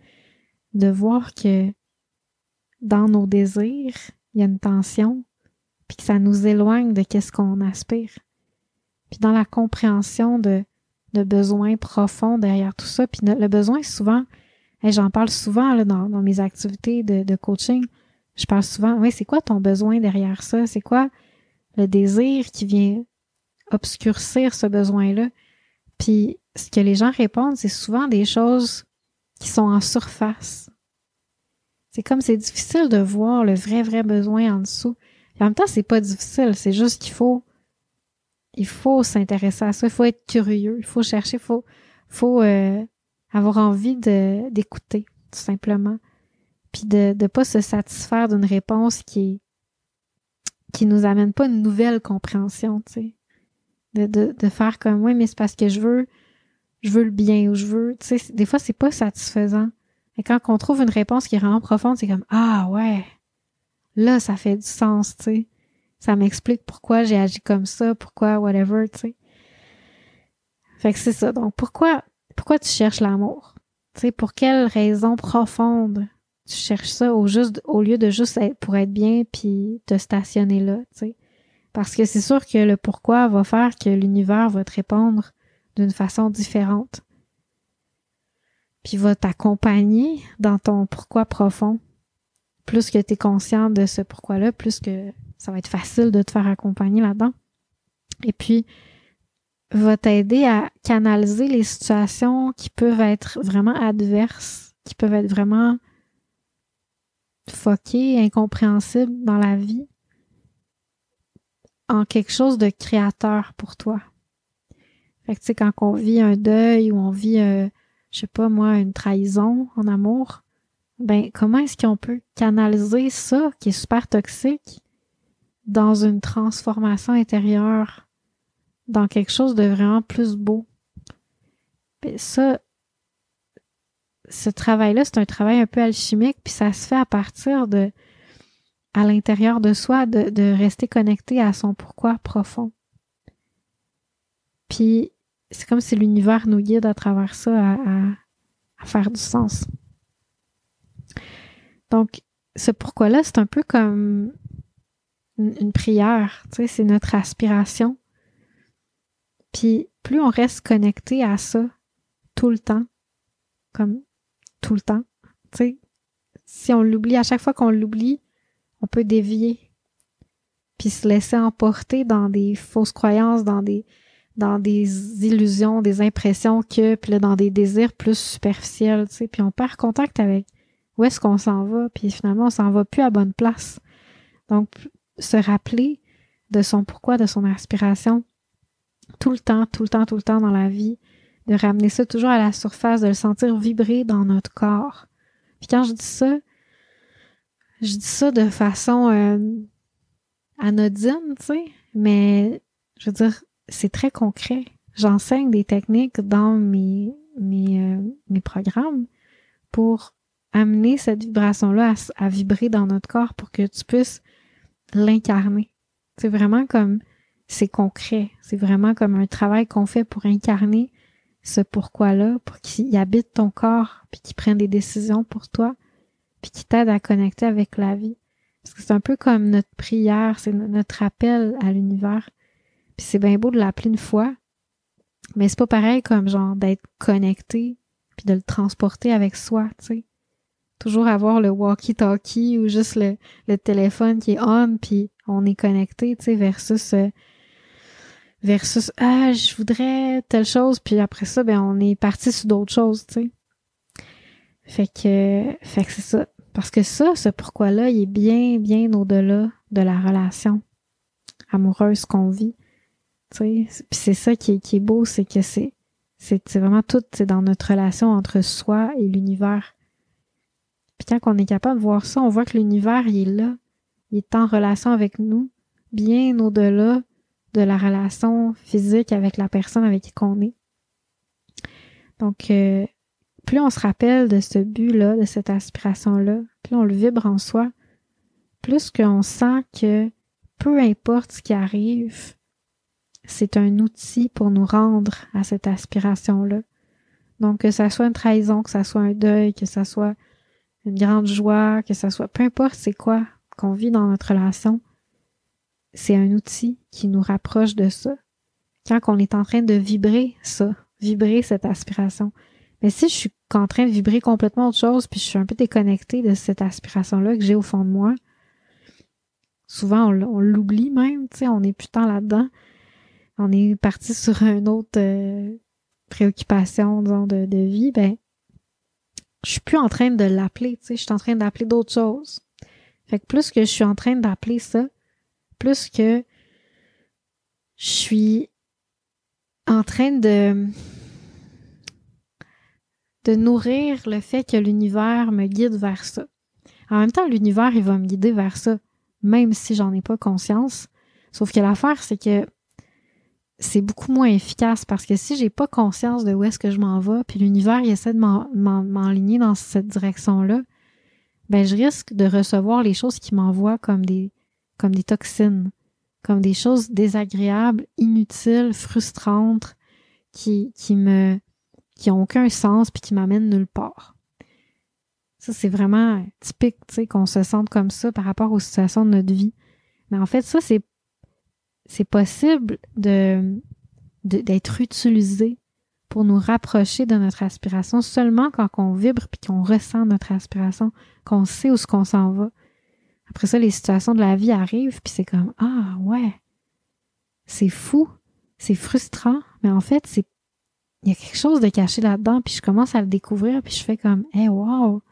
de voir que dans nos désirs, il y a une tension, puis que ça nous éloigne de qu'est-ce qu'on aspire. Puis dans la compréhension de, de besoins profonds derrière tout ça, puis le besoin souvent, et j'en parle souvent là, dans, mes activités de, de, coaching, je parle souvent, oui, c'est quoi ton besoin derrière ça? C'est quoi le désir qui vient obscurcir ce besoin-là? Puis ce que les gens répondent, c'est souvent des choses qui sont en surface. C'est comme c'est difficile de voir le vrai, vrai besoin en dessous. en même temps, c'est pas difficile, c'est juste qu'il faut il faut s'intéresser à ça, il faut être curieux, il faut chercher, il faut, faut euh, avoir envie d'écouter, tout simplement. Puis de ne pas se satisfaire d'une réponse qui qui nous amène pas une nouvelle compréhension, tu sais. De, de, de faire comme oui, mais c'est parce que je veux je veux le bien ou je veux, tu sais, des fois c'est pas satisfaisant. Et quand on trouve une réponse qui est vraiment profonde, c'est comme Ah ouais, là, ça fait du sens, tu sais. Ça m'explique pourquoi j'ai agi comme ça, pourquoi whatever, tu sais. Fait que c'est ça. Donc pourquoi pourquoi tu cherches l'amour? Tu pour quelle raison profonde tu cherches ça au juste au lieu de juste être pour être bien puis te stationner là, tu sais? Parce que c'est sûr que le pourquoi va faire que l'univers va te répondre d'une façon différente puis va t'accompagner dans ton pourquoi profond. Plus que tu es conscient de ce pourquoi-là, plus que ça va être facile de te faire accompagner là-dedans. Et puis, va t'aider à canaliser les situations qui peuvent être vraiment adverses, qui peuvent être vraiment foquées, incompréhensibles dans la vie, en quelque chose de créateur pour toi. Fait que tu sais, quand on vit un deuil ou on vit euh, je sais pas moi, une trahison en amour, ben comment est-ce qu'on peut canaliser ça qui est super toxique dans une transformation intérieure, dans quelque chose de vraiment plus beau? Ça, ce travail-là, c'est un travail un peu alchimique, puis ça se fait à partir de, à l'intérieur de soi, de, de rester connecté à son pourquoi profond. Puis c'est comme si l'univers nous guide à travers ça à, faire du sens. Donc, ce pourquoi-là, c'est un peu comme une, prière, tu sais, c'est notre aspiration. Puis, plus on reste connecté à ça tout le temps, comme tout le temps, tu sais, si on l'oublie, à chaque fois qu'on l'oublie, on peut dévier, puis se laisser emporter dans des fausses croyances, dans des, dans des illusions, des impressions que, puis là, dans des désirs plus superficiels, tu sais, puis on perd contact avec où est-ce qu'on s'en va, puis finalement, on s'en va plus à bonne place. Donc, se rappeler de son pourquoi, de son aspiration, tout le temps, tout le temps, tout le temps dans la vie, de ramener ça toujours à la surface, de le sentir vibrer dans notre corps. Puis quand je dis ça, je dis ça de façon euh, anodine, tu sais, mais je veux dire, c'est très concret. J'enseigne des techniques dans mes, mes, euh, mes programmes pour amener cette vibration-là à, vibrer dans notre corps pour que tu puisses l'incarner. C'est vraiment comme, c'est concret. C'est vraiment comme un travail qu'on fait pour incarner ce pourquoi-là, pour qu'il habite ton corps, puis qu'il prenne des décisions pour toi, puis qu'il t'aide à connecter avec la vie. Parce que c'est un peu comme notre prière, c'est notre appel à l'univers. Puis c'est bien beau de l'appeler une fois, mais c'est pas pareil comme genre d'être connecté puis de le transporter avec soi, tu sais. Toujours avoir le walkie-talkie ou juste le, téléphone qui est on puis on est connecté, tu sais, versus euh, versus ah je voudrais telle chose puis après ça ben on est parti sur d'autres choses, tu sais. Fait que fait que c'est ça parce que ça ce pourquoi là il est bien bien au-delà de la relation amoureuse qu'on vit. Puis c'est ça qui est, qui est beau, c'est que c'est c'est vraiment tout c'est dans notre relation entre soi et l'univers. Puis quand on est capable de voir ça, on voit que l'univers, il est là. Il est en relation avec nous, bien au-delà de la relation physique avec la personne avec qui on est. Donc, euh, plus on se rappelle de ce but-là, de cette aspiration-là, plus on le vibre en soi, plus qu'on sent que peu importe ce qui arrive, c'est un outil pour nous rendre à cette aspiration-là. Donc, que ça soit une trahison, que ça soit un deuil, que ça soit une grande joie, que ça soit, peu importe c'est quoi qu'on vit dans notre relation, c'est un outil qui nous rapproche de ça. Quand on est en train de vibrer ça, vibrer cette aspiration. Mais si je suis en train de vibrer complètement autre chose, puis je suis un peu déconnectée de cette aspiration-là que j'ai au fond de moi, souvent on, l'oublie même, tu sais, on est plus tant là-dedans. On est parti sur une autre euh, préoccupation, disons, de, de vie, ben, je suis plus en train de l'appeler, tu sais, je suis en train d'appeler d'autres choses. Fait que plus que je suis en train d'appeler ça, plus que je suis en train de nourrir le fait que l'univers me guide vers ça. En même temps, l'univers, il va me guider vers ça, même si j'en ai pas conscience. Sauf que l'affaire, c'est que c'est beaucoup moins efficace parce que si j'ai pas conscience de où est-ce que je m'en vais, puis l'univers il essaie de m'enligner dans cette direction-là, ben je risque de recevoir les choses qui m'envoient comme des comme des toxines, comme des choses désagréables, inutiles, frustrantes, qui, qui me qui ont aucun sens puis qui m'amènent nulle part. Ça, c'est vraiment typique, tu sais, qu'on se sente comme ça par rapport aux situations de notre vie. Mais en fait, ça, c'est c'est possible de d'être utilisé pour nous rapprocher de notre aspiration seulement quand on vibre puis qu'on ressent notre aspiration, qu'on sait où ce qu'on s'en va. Après ça, les situations de la vie arrivent puis c'est comme ah ouais, c'est fou, c'est frustrant, mais en fait c'est il y a quelque chose de caché là-dedans puis je commence à le découvrir puis je fais comme hey wow,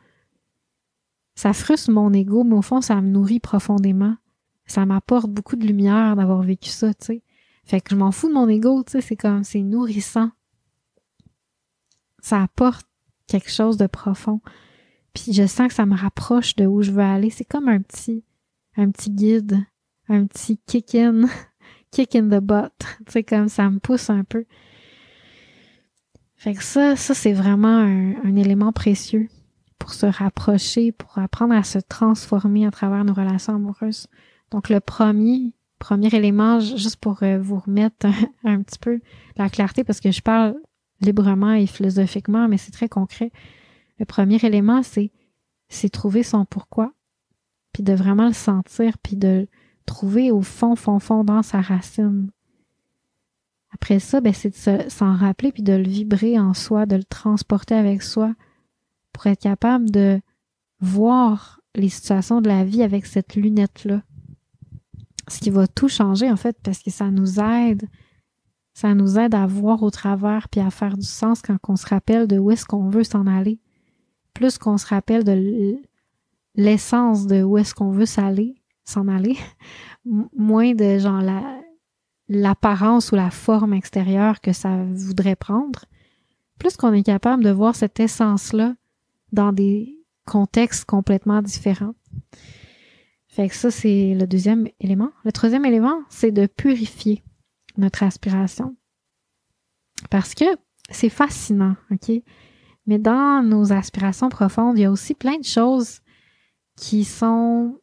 ça frustre mon ego mais au fond ça me nourrit profondément ça m'apporte beaucoup de lumière d'avoir vécu ça, tu sais. Fait que je m'en fous de mon ego, tu sais, c'est comme, c'est nourrissant. Ça apporte quelque chose de profond. Puis je sens que ça me rapproche de où je veux aller. C'est comme un petit, un petit guide, un petit kick in, kick in the butt. Tu sais, comme ça me pousse un peu. Fait que ça, ça c'est vraiment un, élément précieux pour se rapprocher, pour apprendre à se transformer à travers nos relations amoureuses. Donc le premier, premier élément, juste pour euh, vous remettre un, petit peu la clarté, parce que je parle librement et philosophiquement, mais c'est très concret. Le premier élément, c'est c'est trouver son pourquoi, puis de vraiment le sentir, puis de trouver au fond, fond, fond dans sa racine. Après ça, ben, c'est de s'en rappeler, puis de le vibrer en soi, de le transporter avec soi, pour être capable de voir les situations de la vie avec cette lunette-là ce qui va tout changer en fait parce que ça nous aide ça nous aide à voir au travers puis à faire du sens quand on se rappelle de où est-ce qu'on veut s'en aller plus qu'on se rappelle de l'essence de où est-ce qu'on veut s'aller s'en aller moins de genre la l'apparence ou la forme extérieure que ça voudrait prendre plus qu'on est capable de voir cette essence là dans des contextes complètement différents fait que ça, c'est le deuxième élément. Le troisième élément, c'est de purifier notre aspiration. Parce que c'est fascinant, OK? Mais dans nos aspirations profondes, il y a aussi plein de choses qui sont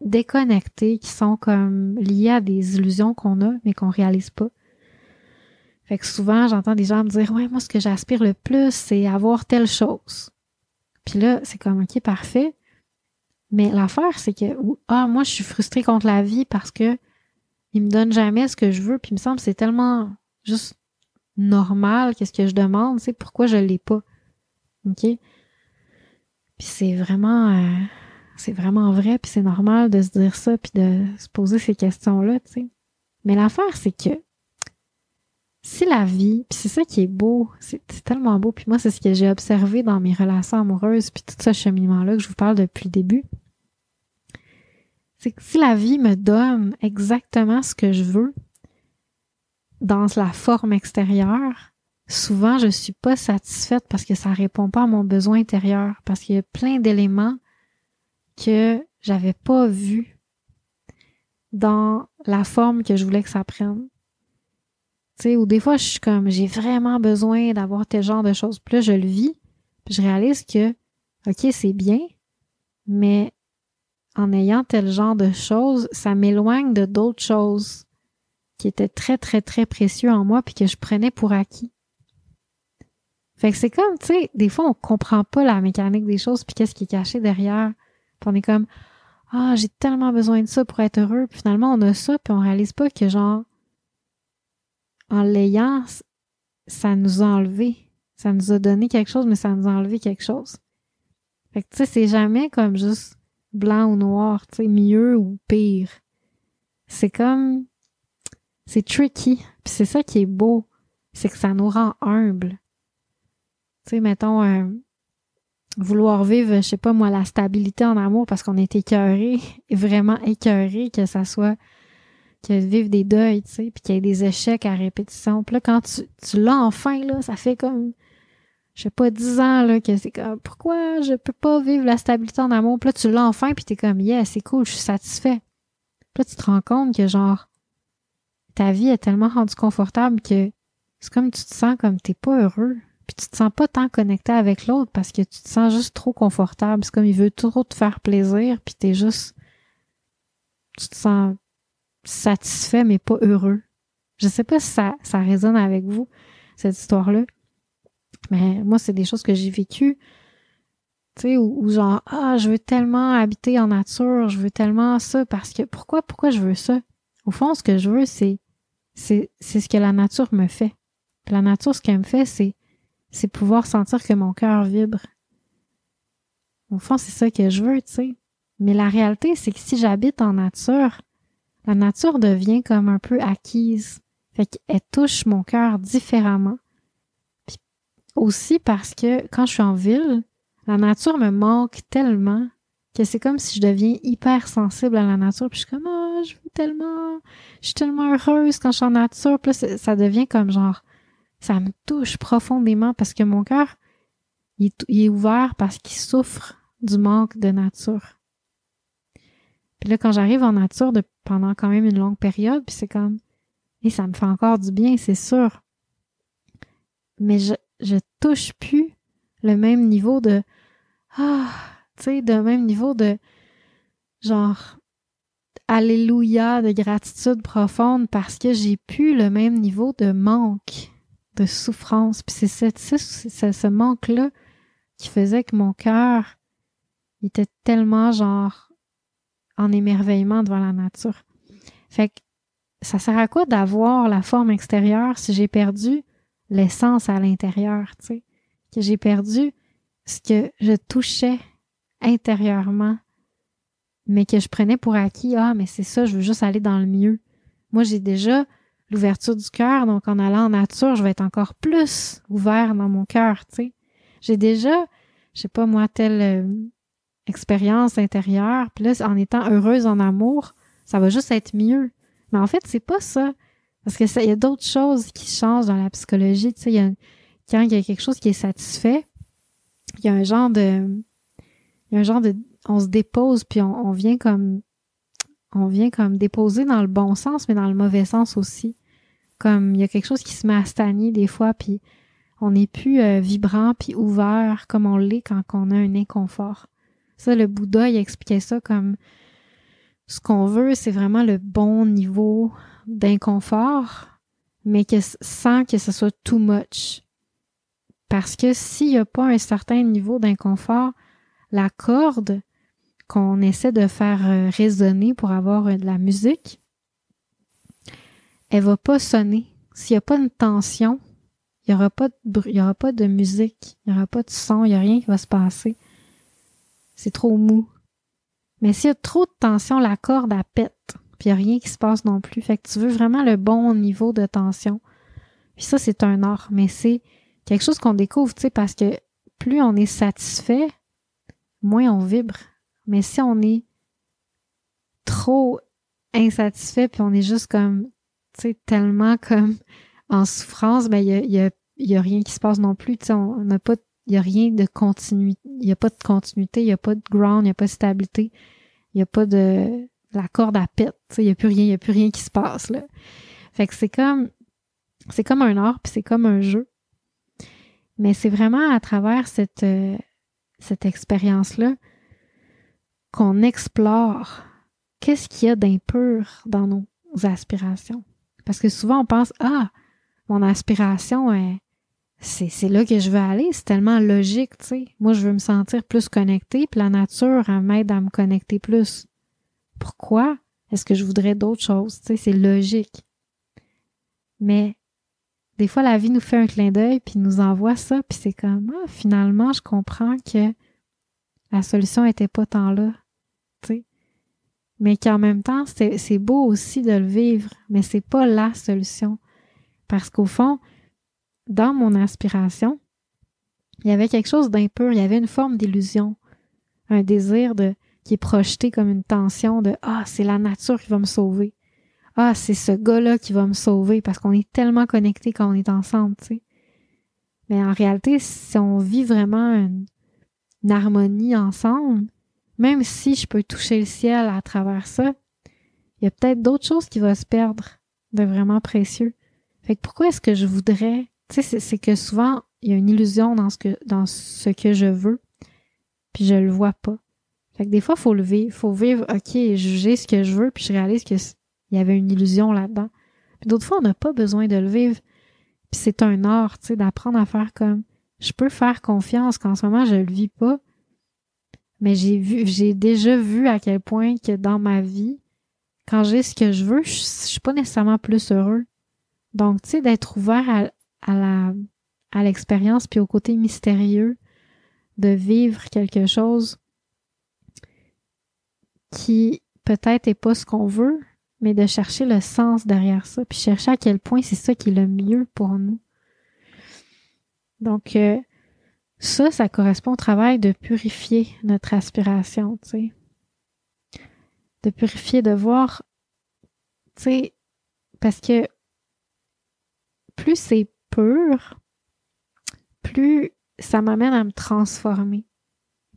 déconnectées, qui sont comme liées à des illusions qu'on a, mais qu'on réalise pas. Fait que souvent, j'entends des gens me dire, ouais, moi, ce que j'aspire le plus, c'est avoir telle chose. Puis là, c'est comme, OK, parfait. Mais l'affaire, c'est que, ah, moi, je suis frustrée contre la vie parce que il me donne jamais ce que je veux, puis il me semble que c'est tellement juste normal qu'est-ce que je demande, c'est pourquoi je l'ai pas. OK? Puis c'est vraiment euh, c'est vraiment vrai, puis c'est normal de se dire ça, puis de se poser ces questions-là, tu sais. Mais l'affaire, c'est que si la vie, puis c'est ça qui est beau, c'est tellement beau, puis moi, c'est ce que j'ai observé dans mes relations amoureuses, puis tout ce cheminement-là que je vous parle depuis le début, c'est que si la vie me donne exactement ce que je veux dans la forme extérieure, souvent je suis pas satisfaite parce que ça répond pas à mon besoin intérieur parce qu'il y a plein d'éléments que j'avais pas vus dans la forme que je voulais que ça prenne. Tu sais, ou des fois je suis comme j'ai vraiment besoin d'avoir tel genre de choses. Puis là je le vis, puis je réalise que OK, c'est bien, mais en ayant tel genre de choses, ça m'éloigne de d'autres choses qui étaient très très très précieux en moi puis que je prenais pour acquis. Fait que c'est comme, tu sais, des fois, on comprend pas la mécanique des choses puis qu'est-ce qui est caché derrière. Puis on est comme, ah, j'ai tellement besoin de ça pour être heureux. Puis finalement, on a ça puis on réalise pas que, genre, en l'ayant, ça nous a enlevé. Ça nous a donné quelque chose, mais ça nous a enlevé quelque chose. Fait que, tu sais, c'est jamais comme juste blanc ou noir, tu sais, mieux ou pire. C'est comme, c'est tricky. Puis c'est ça qui est beau. C'est que ça nous rend humbles. Tu sais, mettons, euh, vouloir vivre, je sais pas moi, la stabilité en amour parce qu'on est écœuré, vraiment écœuré, que ça soit que vivre des deuils, tu sais, puis qu'il y ait des échecs à répétition. Puis là, quand tu, tu l'as enfin, là, ça fait comme, je sais pas, dix ans, là, que c'est comme, pourquoi je peux pas vivre la stabilité en amour? Puis là, tu l'as enfin, puis t'es comme, yeah, c'est cool, je suis satisfait. Puis là, tu te rends compte que, genre, ta vie est tellement rendue confortable que c'est comme tu te sens comme t'es pas heureux puis tu te sens pas tant connecté avec l'autre parce que tu te sens juste trop confortable. C'est comme il veut trop te faire plaisir, puis t'es juste. Tu te sens satisfait, mais pas heureux. Je sais pas si ça, ça résonne avec vous, cette histoire-là. Mais moi, c'est des choses que j'ai vécues. Tu sais, où, genre, ah, je veux tellement habiter en nature, je veux tellement ça, parce que pourquoi, pourquoi je veux ça? Au fond, ce que je veux, c'est, c'est, ce que la nature me fait. la nature, ce qu'elle me fait, c'est c'est pouvoir sentir que mon cœur vibre. Au fond, c'est ça que je veux, tu sais. Mais la réalité, c'est que si j'habite en nature, la nature devient comme un peu acquise. Fait qu'elle touche mon cœur différemment. Puis aussi parce que quand je suis en ville, la nature me manque tellement que c'est comme si je deviens hyper sensible à la nature. Puis je suis comme, je veux tellement, je suis tellement heureuse quand je suis en nature. Là, ça devient comme genre, ça me touche profondément parce que mon cœur, il, est ouvert parce qu'il souffre du manque de nature. Puis là, quand j'arrive en nature pendant quand même une longue période, puis c'est comme, et ça me fait encore du bien, c'est sûr. Mais je, je touche plus le même niveau de, ah, tu sais, de même niveau de, genre, alléluia, de gratitude profonde parce que j'ai plus le même niveau de manque de souffrance. Puis c'est ce manque-là qui faisait que mon cœur était tellement genre en émerveillement devant la nature. Fait que ça sert à quoi d'avoir la forme extérieure si j'ai perdu l'essence à l'intérieur, tu sais? Que j'ai perdu ce que je touchais intérieurement, mais que je prenais pour acquis. Ah, mais c'est ça, je veux juste aller dans le mieux. Moi, j'ai déjà l'ouverture du cœur. Donc, en allant en nature, je vais être encore plus ouvert dans mon cœur, tu sais. J'ai déjà, je sais pas moi, telle euh, expérience intérieure. Puis là, en étant heureuse en amour, ça va juste être mieux. Mais en fait, c'est pas ça. Parce que il y a d'autres choses qui changent dans la psychologie. Tu sais, quand il y a quelque chose qui est satisfait, il y a un genre de, il y a un genre de, on se dépose puis on, vient comme, on vient comme déposer dans le bon sens, mais dans le mauvais sens aussi. Comme il y a quelque chose qui se met à stagner des fois, puis on n'est plus euh, vibrant puis ouvert comme on l'est quand on a un inconfort. Ça, le Bouddha, il expliquait ça comme ce qu'on veut, c'est vraiment le bon niveau d'inconfort, mais que sans que ce soit too much. Parce que s'il n'y a pas un certain niveau d'inconfort, la corde qu'on essaie de faire euh, résonner pour avoir euh, de la musique, elle va pas sonner. S'il n'y a pas de tension, il n'y aura pas de y aura pas de musique, il n'y aura pas de son, il n'y a rien qui va se passer. C'est trop mou. Mais s'il y a trop de tension, la corde, elle pète. Puis il n'y a rien qui se passe non plus. Fait que tu veux vraiment le bon niveau de tension. Puis ça, c'est un art. Mais c'est quelque chose qu'on découvre, tu sais, parce que plus on est satisfait, moins on vibre. Mais si on est trop insatisfait, puis on est juste comme tu sais, tellement comme en souffrance, ben il y a, il y a rien qui se passe non plus. Tu sais, on n'a pas, il y a rien de continuité, il y a pas de continuité, il y a pas de ground, il y a pas de stabilité, il y a pas de la corde à pète. Tu sais, il y a plus rien, il y a plus rien qui se passe là. Fait que c'est comme, c'est comme un art puis c'est comme un jeu. Mais c'est vraiment à travers cette euh, cette expérience là qu'on explore qu'est-ce qu'il y a d'impur dans nos aspirations. Parce que souvent, on pense, ah, mon aspiration, c'est là que je veux aller. C'est tellement logique, tu sais. Moi, je veux me sentir plus connecté, puis la nature, m'aide à me connecter plus. Pourquoi? Est-ce que je voudrais d'autres choses? Tu sais, c'est logique. Mais des fois, la vie nous fait un clin d'œil, puis nous envoie ça, puis c'est comme, ah, finalement, je comprends que la solution était pas tant là, mais qu'en même temps, c'est beau aussi de le vivre, mais c'est pas la solution. Parce qu'au fond, dans mon aspiration, il y avait quelque chose d'impur, il y avait une forme d'illusion, un désir de qui est projeté comme une tension de ah, c'est la nature qui va me sauver. Ah, c'est ce gars-là qui va me sauver parce qu'on est tellement connectés quand on est ensemble, tu sais. Mais en réalité, si on vit vraiment une harmonie ensemble, même si je peux toucher le ciel à travers ça, il y a peut-être d'autres choses qui vont se perdre de vraiment précieux. Fait que pourquoi est-ce que je voudrais, tu sais, c'est que souvent, il y a une illusion dans ce que, je veux, puis je le vois pas. Fait que des fois, faut le vivre. faut vivre, OK, juger ce que je veux, puis je réalise qu'il y avait une illusion là-dedans. Puis d'autres fois, on n'a pas besoin de le vivre. Puis c'est un art, tu sais, d'apprendre à faire comme, je peux faire confiance qu'en ce moment, je le vis pas, mais j'ai vu, j'ai déjà vu à quel point que dans ma vie, quand j'ai ce que je veux, je, suis pas nécessairement plus heureux. Donc, tu sais, d'être ouvert à, la, à l'expérience puis au côté mystérieux de vivre quelque chose qui peut-être est pas ce qu'on veut, mais de chercher le sens derrière ça, puis chercher à quel point c'est ça qui est le mieux pour nous. Donc, euh, ça, ça correspond au travail de purifier notre aspiration, tu sais. De purifier, de voir, tu sais, parce que plus c'est pur, plus ça m'amène à me transformer.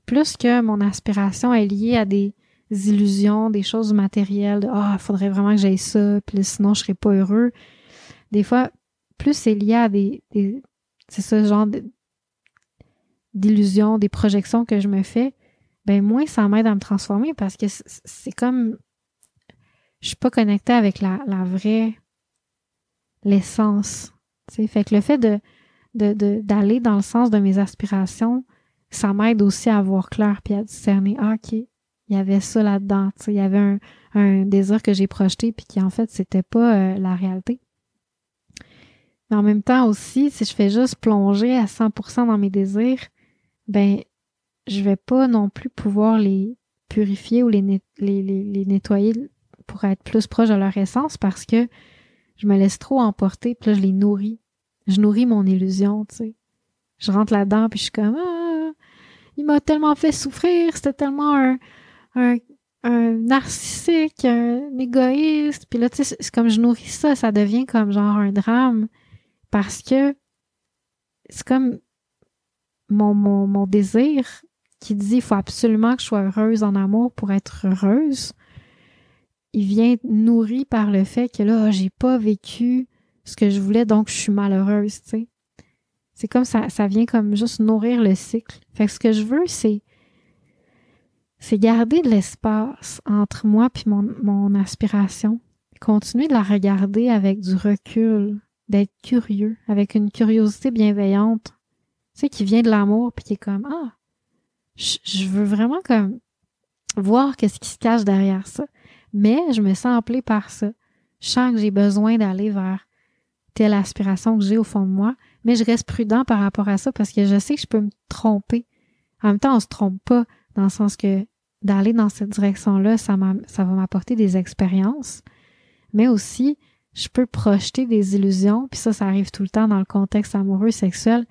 Plus que mon aspiration est liée à des illusions, des choses matérielles, de ah, il faudrait vraiment que j'aille ça, puis sinon je serais pas heureux. Des fois, plus c'est lié à des, des c'est ce genre de, d'illusions, des projections que je me fais, ben moins ça m'aide à me transformer parce que c'est comme je suis pas connectée avec la, la vraie l'essence. Fait que le fait de d'aller dans le sens de mes aspirations, ça m'aide aussi à voir clair puis à discerner ah, ok, il y avait ça là-dedans, il y avait un, un désir que j'ai projeté puis qui en fait c'était pas euh, la réalité. Mais en même temps aussi, si je fais juste plonger à 100% dans mes désirs, ben je vais pas non plus pouvoir les purifier ou les, les, les, nettoyer pour être plus proche de leur essence parce que je me laisse trop emporter, puis là, je les nourris. Je nourris mon illusion, tu sais. Je rentre là-dedans, puis je suis comme, ah, il m'a tellement fait souffrir, c'était tellement un, un, un narcissique, un égoïste. Puis là, tu sais, c'est comme je nourris ça, ça devient comme genre un drame parce que c'est comme mon, mon, désir qui dit il faut absolument que je sois heureuse en amour pour être heureuse, il vient nourri par le fait que là, j'ai pas vécu ce que je voulais, donc je suis malheureuse, tu sais. C'est comme ça, ça vient comme juste nourrir le cycle. Fait que ce que je veux, c'est c'est garder de l'espace entre moi puis mon, mon aspiration. Continuer de la regarder avec du recul, d'être curieux, avec une curiosité bienveillante tu sais, qui vient de l'amour, puis qui est comme, ah, je, veux vraiment comme voir qu'est-ce qui se cache derrière ça. Mais je me sens appelée par ça. Je sens que j'ai besoin d'aller vers telle aspiration que j'ai au fond de moi, mais je reste prudent par rapport à ça parce que je sais que je peux me tromper. En même temps, on se trompe pas dans le sens que d'aller dans cette direction-là, ça, ça va m'apporter des expériences, mais aussi, je peux projeter des illusions, puis ça, ça arrive tout le temps dans le contexte amoureux, sexuel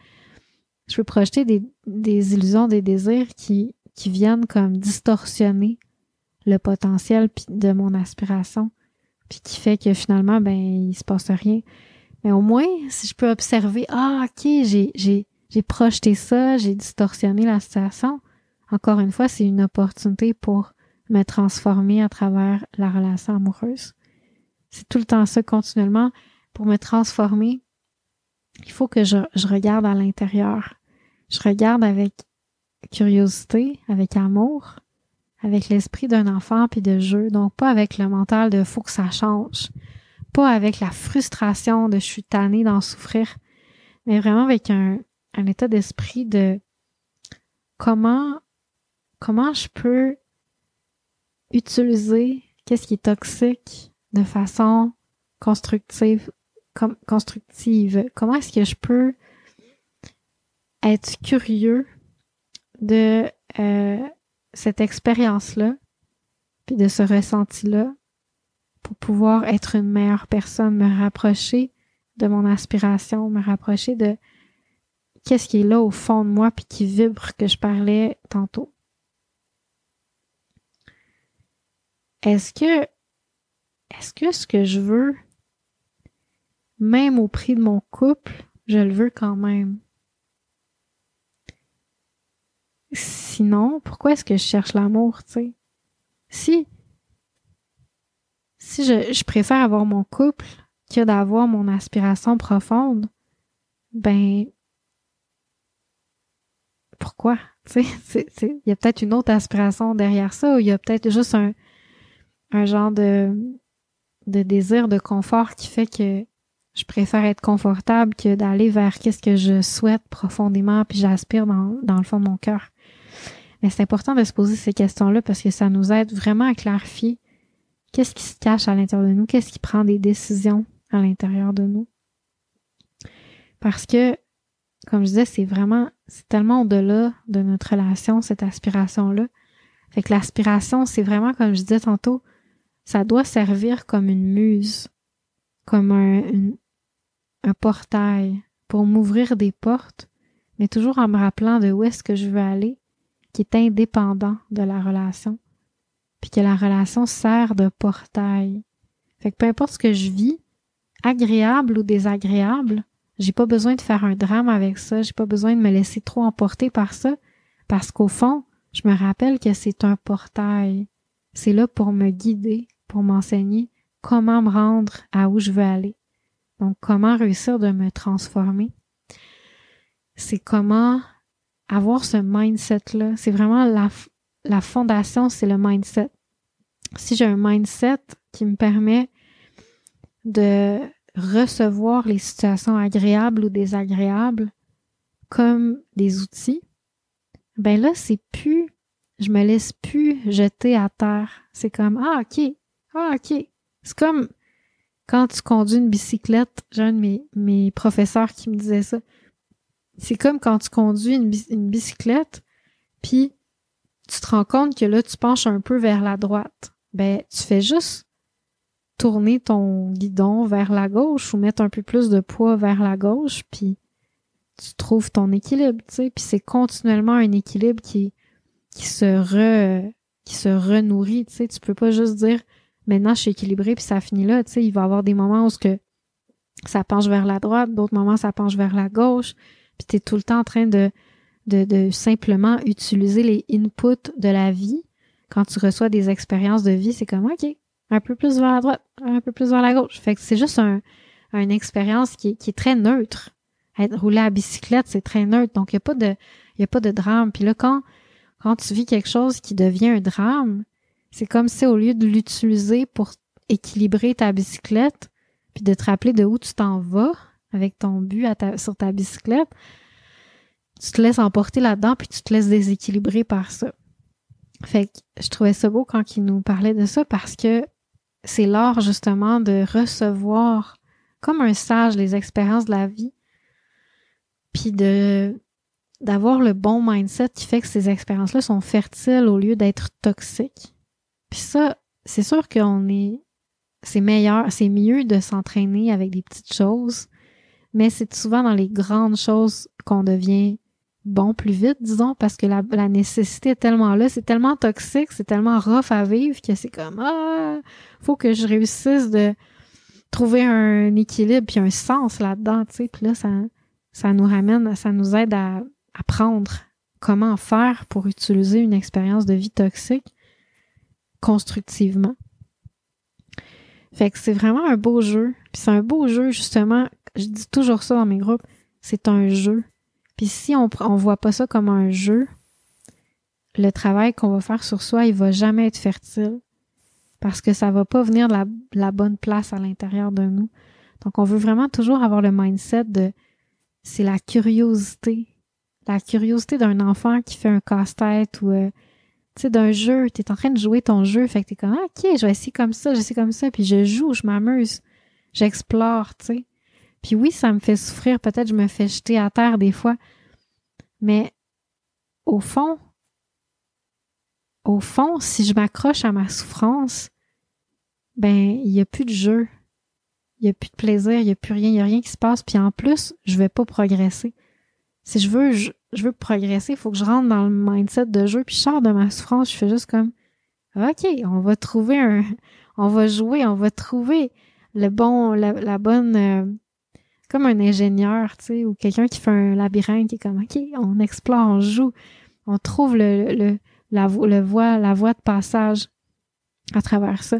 je peux projeter des, illusions, des désirs qui, viennent comme distorsionner le potentiel de mon aspiration, puis qui fait que finalement, ben, il se passe rien. Mais au moins, si je peux observer, ah, ok, j'ai, j'ai, j'ai projeté ça, j'ai distorsionné la situation. Encore une fois, c'est une opportunité pour me transformer à travers la relation amoureuse. C'est tout le temps ça continuellement. Pour me transformer, il faut que je, regarde à l'intérieur. Je regarde avec curiosité, avec amour, avec l'esprit d'un enfant puis de jeu. Donc pas avec le mental de faut que ça change. Pas avec la frustration de je suis tannée d'en souffrir. Mais vraiment avec un, un état d'esprit de comment comment je peux utiliser qu'est-ce qui est toxique de façon constructive constructive comment est-ce que je peux être curieux de euh, cette expérience-là, puis de ce ressenti-là, pour pouvoir être une meilleure personne, me rapprocher de mon aspiration, me rapprocher de qu'est-ce qui est là au fond de moi, puis qui vibre que je parlais tantôt? Est-ce que, est-ce que ce que je veux, même au prix de mon couple, je le veux quand même? Sinon, pourquoi est-ce que je cherche l'amour, tu sais? Si, si je, je préfère avoir mon couple que d'avoir mon aspiration profonde, ben, pourquoi? Tu sais, il y a peut-être une autre aspiration derrière ça, ou il y a peut-être juste un, un genre de, de désir de confort qui fait que je préfère être confortable que d'aller vers qu'est-ce que je souhaite profondément puis j'aspire dans, dans le fond de mon cœur. Mais c'est important de se poser ces questions-là parce que ça nous aide vraiment à clarifier qu'est-ce qui se cache à l'intérieur de nous, qu'est-ce qui prend des décisions à l'intérieur de nous. Parce que, comme je disais, c'est vraiment, c'est tellement au-delà de notre relation, cette aspiration-là. Fait que l'aspiration, c'est vraiment, comme je disais tantôt, ça doit servir comme une muse, comme un, un portail pour m'ouvrir des portes, mais toujours en me rappelant de où est-ce que je veux aller qui est indépendant de la relation, puis que la relation sert de portail. Fait que peu importe ce que je vis, agréable ou désagréable, j'ai pas besoin de faire un drame avec ça, j'ai pas besoin de me laisser trop emporter par ça, parce qu'au fond, je me rappelle que c'est un portail. C'est là pour me guider, pour m'enseigner comment me rendre à où je veux aller. Donc, comment réussir de me transformer? C'est comment avoir ce mindset-là. C'est vraiment la, fondation, c'est le mindset. Si j'ai un mindset qui me permet de recevoir les situations agréables ou désagréables comme des outils, ben là, c'est plus, je me laisse plus jeter à terre. C'est comme, ah, ok, ah, ok. C'est comme quand tu conduis une bicyclette, j'ai un de mes, mes professeurs qui me disait ça c'est comme quand tu conduis une, bicyclette, puis tu te rends compte que là, tu penches un peu vers la droite. Ben, tu fais juste tourner ton guidon vers la gauche ou mettre un peu plus de poids vers la gauche, puis tu trouves ton équilibre, tu sais. Puis c'est continuellement un équilibre qui, qui se re, qui se renourrit, tu sais. Tu peux pas juste dire maintenant je suis équilibré puis ça finit là, tu sais. Il va y avoir des moments où ce que ça penche vers la droite, d'autres moments ça penche vers la gauche puis tu es tout le temps en train de, de, simplement utiliser les inputs de la vie. Quand tu reçois des expériences de vie, c'est comme, OK, un peu plus vers la droite, un peu plus vers la gauche. Fait que c'est juste un, une expérience qui, qui est très neutre. Être roulé à bicyclette, c'est très neutre. Donc, il n'y a pas de, il y a pas de drame. Puis là, quand, quand tu vis quelque chose qui devient un drame, c'est comme si au lieu de l'utiliser pour équilibrer ta bicyclette, puis de te rappeler de où tu t'en vas, avec ton but sur ta bicyclette, tu te laisses emporter là-dedans puis tu te laisses déséquilibrer par ça. Fait que je trouvais ça beau quand il nous parlait de ça parce que c'est l'art justement de recevoir comme un sage les expériences de la vie puis de d'avoir le bon mindset qui fait que ces expériences-là sont fertiles au lieu d'être toxiques. Puis ça, c'est sûr qu'on est c'est meilleur, c'est mieux de s'entraîner avec des petites choses mais c'est souvent dans les grandes choses qu'on devient bon plus vite, disons, parce que la, nécessité est tellement là, c'est tellement toxique, c'est tellement rough à vivre que c'est comme ah, faut que je réussisse de trouver un équilibre puis un sens là-dedans, tu sais. Puis là, ça, ça nous ramène, ça nous aide à apprendre comment faire pour utiliser une expérience de vie toxique constructivement. Fait que c'est vraiment un beau jeu. Puis c'est un beau jeu, justement. Je dis toujours ça dans mes groupes. C'est un jeu. Puis si on on voit pas ça comme un jeu, le travail qu'on va faire sur soi, il va jamais être fertile parce que ça va pas venir de la, bonne place à l'intérieur de nous. Donc on veut vraiment toujours avoir le mindset de c'est la curiosité, la curiosité d'un enfant qui fait un casse-tête ou euh, tu sais d'un jeu, tu es en train de jouer ton jeu, fait que tu es comme OK, je vais essayer comme ça, j'essaie comme ça, puis je joue, je m'amuse, j'explore, tu sais. Puis oui, ça me fait souffrir, peut-être je me fais jeter à terre des fois, mais au fond, au fond, si je m'accroche à ma souffrance, ben, il n'y a plus de jeu. Il n'y a plus de plaisir, il n'y a plus rien, il n'y a rien qui se passe. Puis en plus, je vais pas progresser. Si je veux, je, veux progresser, il faut que je rentre dans le mindset de jeu. Puis je sors de ma souffrance, je fais juste comme, OK, on va trouver un, on va jouer, on va trouver le bon, la, bonne, euh, comme un ingénieur, tu sais, ou quelqu'un qui fait un labyrinthe qui est comme, OK, on explore, on joue, on trouve le, le, la, voie, la voie de passage à travers ça.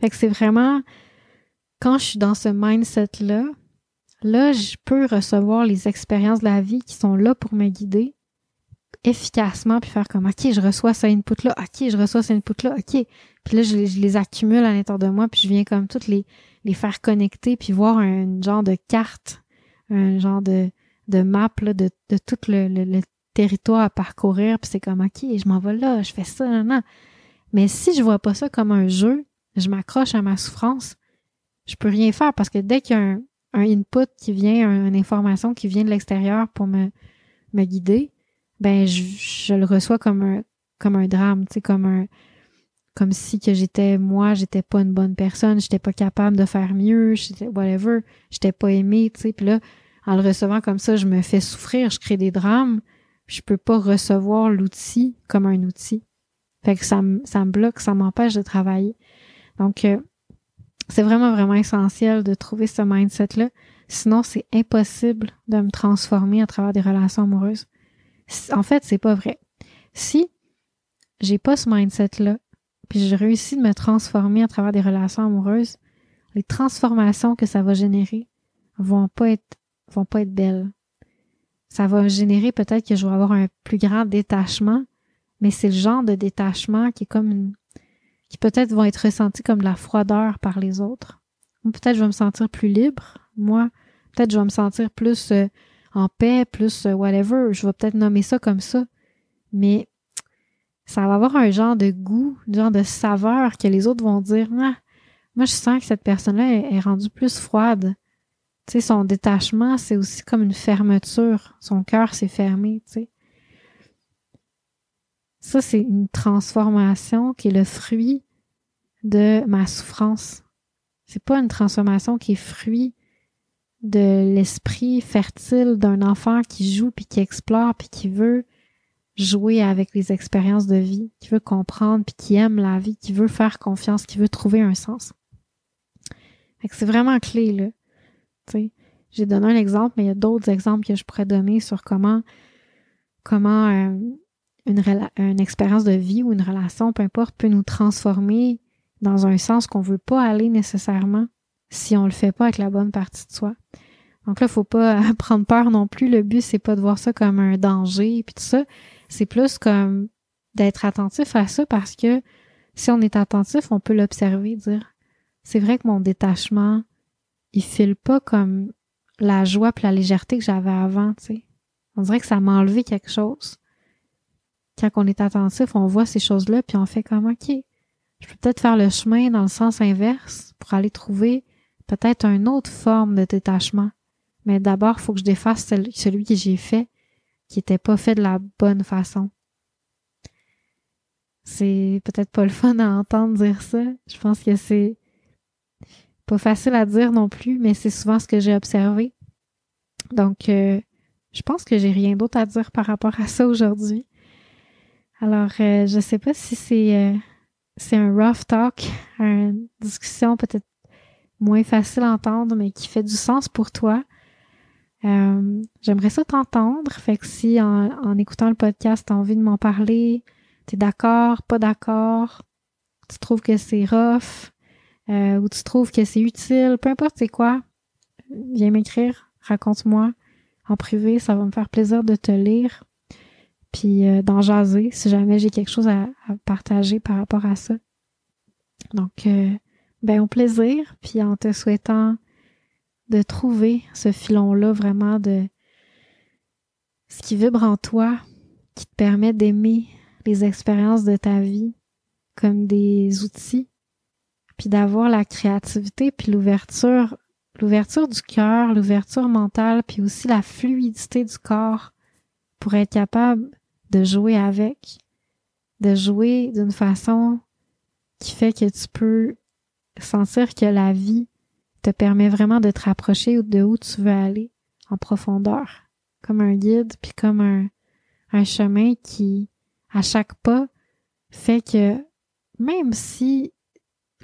Fait que c'est vraiment, quand je suis dans ce mindset-là, là, je peux recevoir les expériences de la vie qui sont là pour me guider efficacement, puis faire comme, OK, je reçois ce input-là, OK, je reçois ce input-là, OK. Puis là, je, les accumule à l'intérieur de moi, puis je viens comme toutes les, les faire connecter, puis voir un genre de carte, un genre de, de map là, de, de tout le, le, territoire à parcourir, puis c'est comme, OK, je m'en vais là, je fais ça, non, non. Mais si je vois pas ça comme un jeu, je m'accroche à ma souffrance, je peux rien faire parce que dès qu'il y a un, input qui vient, une information qui vient de l'extérieur pour me, me guider, ben je, le reçois comme un comme un drame, tu comme un comme si que j'étais moi, j'étais pas une bonne personne, j'étais pas capable de faire mieux, j'étais whatever, j'étais pas aimée, tu sais, puis là en le recevant comme ça, je me fais souffrir, je crée des drames, je peux pas recevoir l'outil comme un outil. Fait que ça, ça me bloque, ça m'empêche de travailler. Donc, euh, c'est vraiment, vraiment essentiel de trouver ce mindset-là. Sinon, c'est impossible de me transformer à travers des relations amoureuses. En fait, c'est pas vrai. Si j'ai pas ce mindset-là, puis je réussis de me transformer à travers des relations amoureuses, les transformations que ça va générer vont pas être, vont pas être belles. Ça va générer peut-être que je vais avoir un plus grand détachement, mais c'est le genre de détachement qui est comme une, qui peut-être vont être ressentis comme la froideur par les autres. Peut-être je vais me sentir plus libre. Moi, peut-être je vais me sentir plus euh, en paix, plus euh, whatever. Je vais peut-être nommer ça comme ça. Mais ça va avoir un genre de goût, un genre de saveur que les autres vont dire ah, moi je sens que cette personne-là est, est rendue plus froide. Tu sais, son détachement, c'est aussi comme une fermeture. Son cœur s'est fermé, tu sais. Ça, c'est une transformation qui est le fruit de ma souffrance. C'est pas une transformation qui est fruit de l'esprit fertile d'un enfant qui joue puis qui explore puis qui veut jouer avec les expériences de vie, qui veut comprendre puis qui aime la vie, qui veut faire confiance, qui veut trouver un sens. c'est vraiment clé là. j'ai donné un exemple, mais il y a d'autres exemples que je pourrais donner sur comment comment euh, une, expérience de vie ou une relation, peu importe, peut nous transformer dans un sens qu'on veut pas aller nécessairement si on le fait pas avec la bonne partie de soi. Donc là, faut pas prendre peur non plus. Le but, c'est pas de voir ça comme un danger puis tout ça. C'est plus comme d'être attentif à ça parce que si on est attentif, on peut l'observer, dire c'est vrai que mon détachement, il file pas comme la joie puis la légèreté que j'avais avant, tu. On dirait que ça m'a enlevé quelque chose quand on est attentif, on voit ces choses-là, puis on fait comme, OK, je peux peut-être faire le chemin dans le sens inverse pour aller trouver peut-être une autre forme de détachement. Mais d'abord, il faut que je défasse celui que j'ai fait, qui n'était pas fait de la bonne façon. C'est peut-être pas le fun à entendre dire ça. Je pense que c'est pas facile à dire non plus, mais c'est souvent ce que j'ai observé. Donc, euh, je pense que j'ai rien d'autre à dire par rapport à ça aujourd'hui. Alors, euh, je sais pas si c'est euh, c'est un rough talk, une discussion peut-être moins facile à entendre, mais qui fait du sens pour toi. Euh, j'aimerais ça t'entendre. Fait que si en, écoutant le podcast, tu as envie de m'en parler, tu d'accord, pas d'accord, tu trouves que c'est rough, euh, ou tu trouves que c'est utile, peu importe c'est quoi, viens m'écrire, raconte-moi en privé, ça va me faire plaisir de te lire, puis euh, d'en jaser si jamais j'ai quelque chose à, partager par rapport à ça. Donc, ben au plaisir, puis en te souhaitant de trouver ce filon-là vraiment de ce qui vibre en toi, qui te permet d'aimer les expériences de ta vie comme des outils, puis d'avoir la créativité, puis l'ouverture, l'ouverture du cœur, l'ouverture mentale, puis aussi la fluidité du corps pour être capable de jouer avec, de jouer d'une façon qui fait que tu peux sentir que la vie te permet vraiment de te rapprocher de où tu veux aller en profondeur, comme un guide, puis comme un, un chemin qui, à chaque pas, fait que même si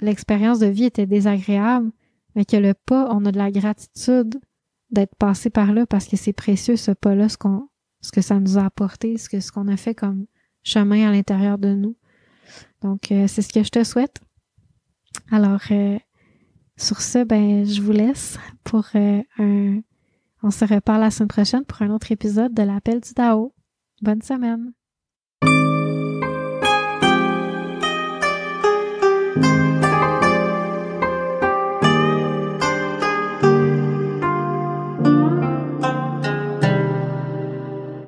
l'expérience de vie était désagréable, mais que le pas, on a de la gratitude d'être passé par là parce que c'est précieux ce pas-là, ce qu'on, ce que ça nous a apporté, ce que, ce qu'on a fait comme chemin à l'intérieur de nous. Donc, euh, c'est ce que je te souhaite. Alors, euh, sur ce, ben, je vous laisse pour euh, un. On se reparle la semaine prochaine pour un autre épisode de l'appel du Dao. Bonne semaine!